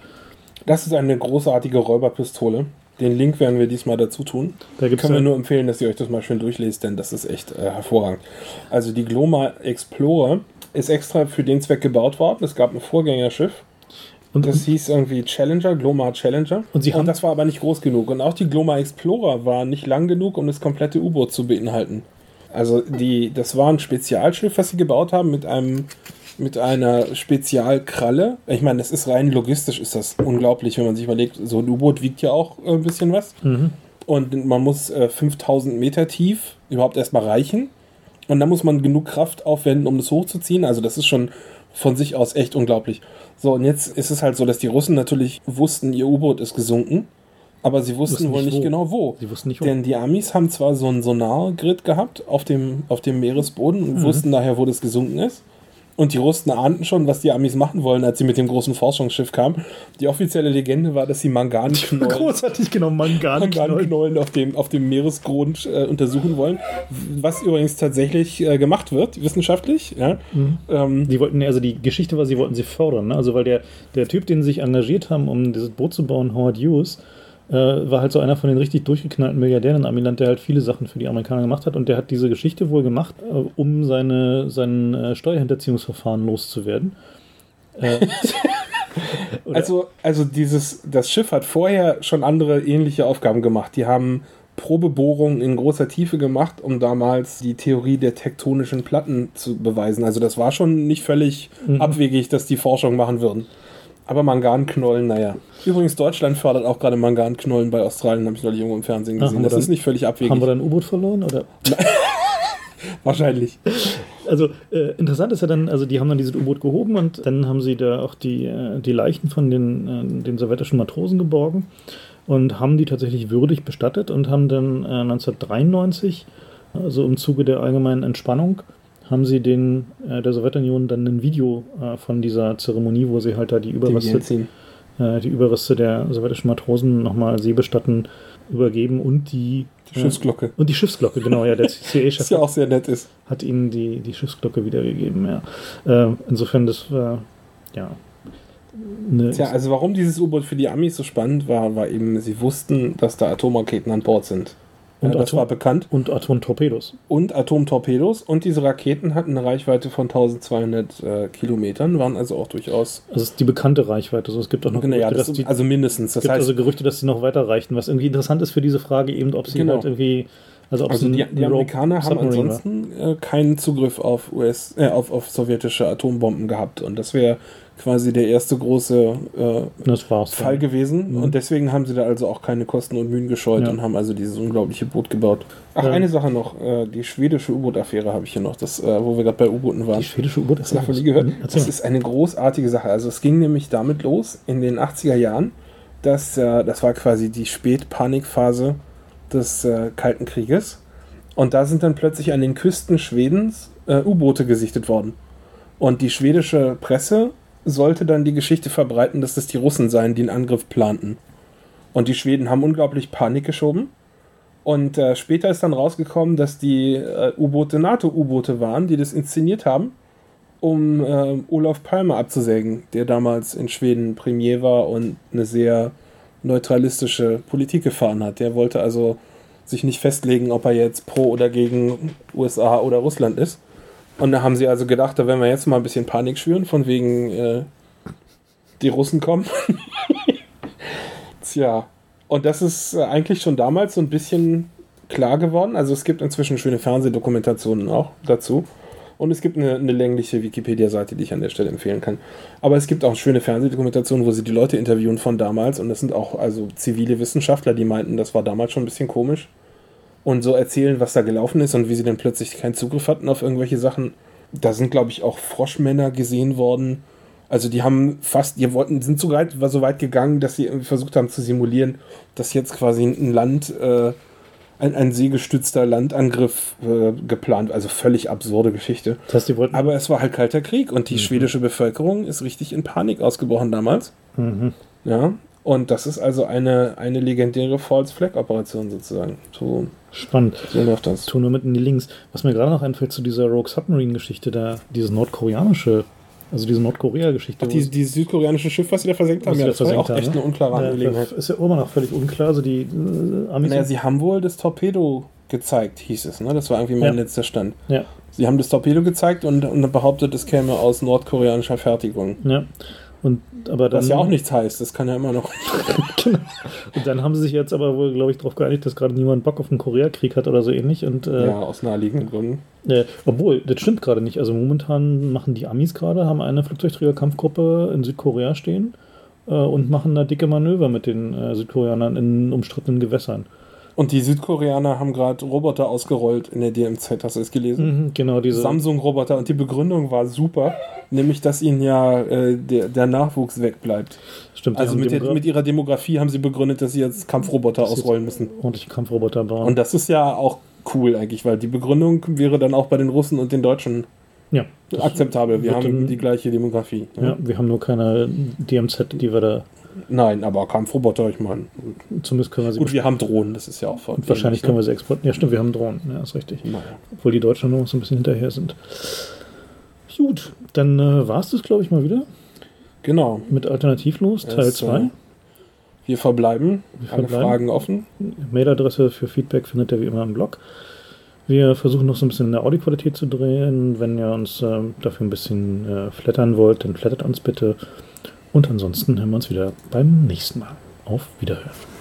Das ist eine großartige Räuberpistole. Den Link werden wir diesmal dazu tun. Da Können wir nur empfehlen, dass ihr euch das mal schön durchlest, denn das ist echt äh, hervorragend. Also die Gloma Explorer ist extra für den Zweck gebaut worden. Es gab ein Vorgängerschiff. Und, Das hieß irgendwie Challenger, Gloma Challenger. Und sie haben- das war aber nicht groß genug. Und auch die Gloma Explorer war nicht lang genug, um das komplette U-Boot zu beinhalten. Also die, das war ein Spezialschiff, was sie gebaut haben mit einem mit einer Spezialkralle. Ich meine, das ist rein logistisch, ist das unglaublich, wenn man sich überlegt, so ein U-Boot wiegt ja auch äh, ein bisschen was. Mhm. Und man muss äh, 5000 Meter tief überhaupt erstmal reichen. Und dann muss man genug Kraft aufwenden, um das hochzuziehen. Also das ist schon von sich aus echt unglaublich. So, und jetzt ist es halt so, dass die Russen natürlich wussten, ihr U-Boot ist gesunken. Aber sie wussten Wussten wohl nicht nicht wo. genau wo. Sie wussten nicht, wo. Denn die Amis haben zwar so ein Sonargrid gehabt auf dem, auf dem Meeresboden und Mhm. wussten daher, wo das gesunken ist. Und die Russen ahnten schon, was die Amis machen wollen, als sie mit dem großen Forschungsschiff kamen. Die offizielle Legende war, dass sie Manganknollen, Großartig, genau, Mangan. Manganknollen auf dem, auf dem Meeresgrund äh, untersuchen wollen. Was übrigens tatsächlich äh, gemacht wird, wissenschaftlich. Ja? Mhm. Ähm, Die wollten, also die Geschichte war, sie wollten sie fördern. Ne? Also weil der, der Typ, den sie sich engagiert haben, um dieses Boot zu bauen, Howard Hughes, äh, war halt so einer von den richtig durchgeknallten Milliardären in Amiland, der halt viele Sachen für die Amerikaner gemacht hat. Und der hat diese Geschichte wohl gemacht, äh, um seine, sein äh, Steuerhinterziehungsverfahren loszuwerden. Äh, Also, also dieses, das Schiff hat vorher schon andere ähnliche Aufgaben gemacht. Die haben Probebohrungen in großer Tiefe gemacht, um damals die Theorie der tektonischen Platten zu beweisen. Also das war schon nicht völlig Mhm. abwegig, dass die Forschung machen würden. Aber Manganknollen, naja. Übrigens, Deutschland fördert auch gerade Manganknollen bei Australien, habe ich neulich irgendwo im Fernsehen gesehen. wir das dann- ist nicht völlig abwegig. haben wir da ein U-Boot verloren? Oder? Wahrscheinlich. Also äh, interessant ist ja dann, also die haben dann dieses U-Boot gehoben und dann haben sie da auch die, äh, die Leichen von den, äh, den sowjetischen Matrosen geborgen und haben die tatsächlich würdig bestattet und haben dann äh, 1993, also im Zuge der allgemeinen Entspannung, haben sie den, äh, der Sowjetunion dann ein Video äh, von dieser Zeremonie, wo sie halt da die Überreste, äh, die Überreste der sowjetischen Matrosen nochmal seebestatten übergeben und die, Die Schiffsglocke. und die Schiffsglocke, genau, ja, der Was CIA-Chef ja auch sehr nett ist. hat ihnen die, die Schiffsglocke wiedergegeben, ja. Ähm, insofern, das war, ja. Eine, Tja, also warum dieses U-Boot für die Amis so spannend war, war eben, sie wussten, dass da Atomraketen an Bord sind. Und ja, das Atom- war bekannt. und Atomtorpedos. Und Atomtorpedos. Und diese Raketen hatten eine Reichweite von 1200 äh, Kilometern, waren also auch durchaus. Das ist die bekannte Reichweite. Also es gibt auch noch Naja, Gerüchte, das, dass die, also mindestens. Das gibt heißt, also Gerüchte, dass sie noch weiter reichten. Was irgendwie interessant ist für diese Frage eben, ob sie Genau. halt irgendwie, also ob also die, die Amerikaner haben ansonsten äh, keinen Zugriff auf US, äh, auf, auf sowjetische Atombomben gehabt. Und das wäre quasi der erste große äh, Das war's. dann. Fall gewesen. Mhm. Und deswegen haben sie da also auch keine Kosten und Mühen gescheut Ja. und haben also dieses unglaubliche Boot gebaut. Ach, Ja. eine Sache noch. Äh, die schwedische U-Boot-Affäre habe ich hier noch, das, äh, wo wir gerade bei U-Booten waren. Die schwedische U-Boot Hast du davon nie gehört? Hm, Erzähl Das mal. ist eine großartige Sache. Also es ging nämlich damit los in den 80er Jahren, dass äh, das war quasi die Spätpanikphase des äh, Kalten Krieges. Und da sind dann plötzlich an den Küsten Schwedens äh, U-Boote gesichtet worden. Und die schwedische Presse sollte dann die Geschichte verbreiten, dass das die Russen seien, die einen Angriff planten. Und die Schweden haben unglaublich Panik geschoben. Und äh, später ist dann rausgekommen, dass die äh, U-Boote NATO-U-Boote waren, die das inszeniert haben, um äh, Olaf Palme abzusägen, der damals in Schweden Premier war und eine sehr neutralistische Politik gefahren hat. Der wollte also sich nicht festlegen, ob er jetzt pro oder gegen USA oder Russland ist. Und da haben sie also gedacht, da werden wir jetzt mal ein bisschen Panik schüren, von wegen äh, die Russen kommen. Tja, und das ist äh, eigentlich schon damals so ein bisschen klar geworden. Also es gibt inzwischen schöne Fernsehdokumentationen auch dazu. Und es gibt eine, eine längliche Wikipedia-Seite, die ich an der Stelle empfehlen kann. Aber es gibt auch schöne Fernsehdokumentationen, wo sie die Leute interviewen von damals. Und das sind auch also zivile Wissenschaftler, die meinten, das war damals schon ein bisschen komisch. Und so erzählen, was da gelaufen ist und wie sie dann plötzlich keinen Zugriff hatten auf irgendwelche Sachen. Da sind, glaube ich, auch Froschmänner gesehen worden. Also die haben fast, die wollten, sind so weit, war so weit gegangen, dass sie versucht haben zu simulieren, dass jetzt quasi ein Land äh, ein, ein seegestützter Landangriff äh, geplant. Also völlig absurde Geschichte. Das heißt, die wollten. Aber es war halt kalter Krieg und die schwedische Bevölkerung ist richtig in Panik ausgebrochen damals. Mhm. Ja. Und das ist also eine, eine legendäre False Flag Operation sozusagen. So, Spannend. so läuft das. Tu nur mitten in die Links. Was mir gerade noch einfällt zu dieser Rogue Submarine-Geschichte, da dieses nordkoreanische, also diese Nordkorea-Geschichte. Ach, die, die südkoreanische Schiff, was sie da versenkt haben, ja, da das war ja auch versenkt echt haben, eine unklare ne? Angelegenheit. Ja, ist ja immer noch völlig unklar. Also die äh, Amis. Naja, sie haben wohl das Torpedo gezeigt, hieß es. Ne? Das war irgendwie mein Ja. letzter Stand. ja, Sie haben das Torpedo gezeigt und, und behauptet, es käme aus nordkoreanischer Fertigung. ja. Und, aber dann, Was ja auch nichts heißt, das kann ja immer noch. genau. Und dann haben sie sich jetzt aber wohl, glaube ich, darauf geeinigt, dass gerade niemand Bock auf einen Koreakrieg hat oder so ähnlich. Und äh, Ja, aus naheliegenden Gründen. Äh, obwohl, das stimmt gerade nicht. Also momentan machen die Amis gerade, haben eine Flugzeugträgerkampfgruppe in Südkorea stehen äh, und machen da dicke Manöver mit den äh, Südkoreanern in umstrittenen Gewässern. Und die Südkoreaner haben gerade Roboter ausgerollt in der DMZ, hast du es gelesen? Mhm, genau, diese. Samsung-Roboter und die Begründung war super, nämlich dass ihnen ja äh, der, der Nachwuchs wegbleibt. stimmt, Also mit, der, mit ihrer Demografie haben sie begründet, dass sie jetzt Kampfroboter Das ausrollen müssen. ordentliche Kampfroboter bauen. Und das ist ja auch cool eigentlich, weil die Begründung wäre dann auch bei den Russen und den Deutschen ja, akzeptabel. Wir haben die gleiche Demografie. ja, wir haben nur keine DMZ, die wir da. Nein, aber Kampfroboter, ich meine. Zumindest können wir sie. Gut, wir haben Drohnen, das ist ja auch und wahrscheinlich können wir sie exportieren. Ja, stimmt, wir haben Drohnen. Ja, ist richtig. Naja. Obwohl die Deutschen noch so ein bisschen hinterher sind. Gut, dann äh, war es das, glaube ich, mal wieder Genau. mit Alternativlos, Teil Es, 2. äh, Wir verbleiben. Wir Alle verbleiben. Fragen offen. Mailadresse für Feedback findet ihr wie immer im Blog. Wir versuchen noch so ein bisschen in der Audioqualität zu drehen. Wenn ihr uns ähm, dafür ein bisschen äh, flattern wollt, dann flattert uns bitte. Und ansonsten hören wir uns wieder beim nächsten Mal. Auf Wiederhören.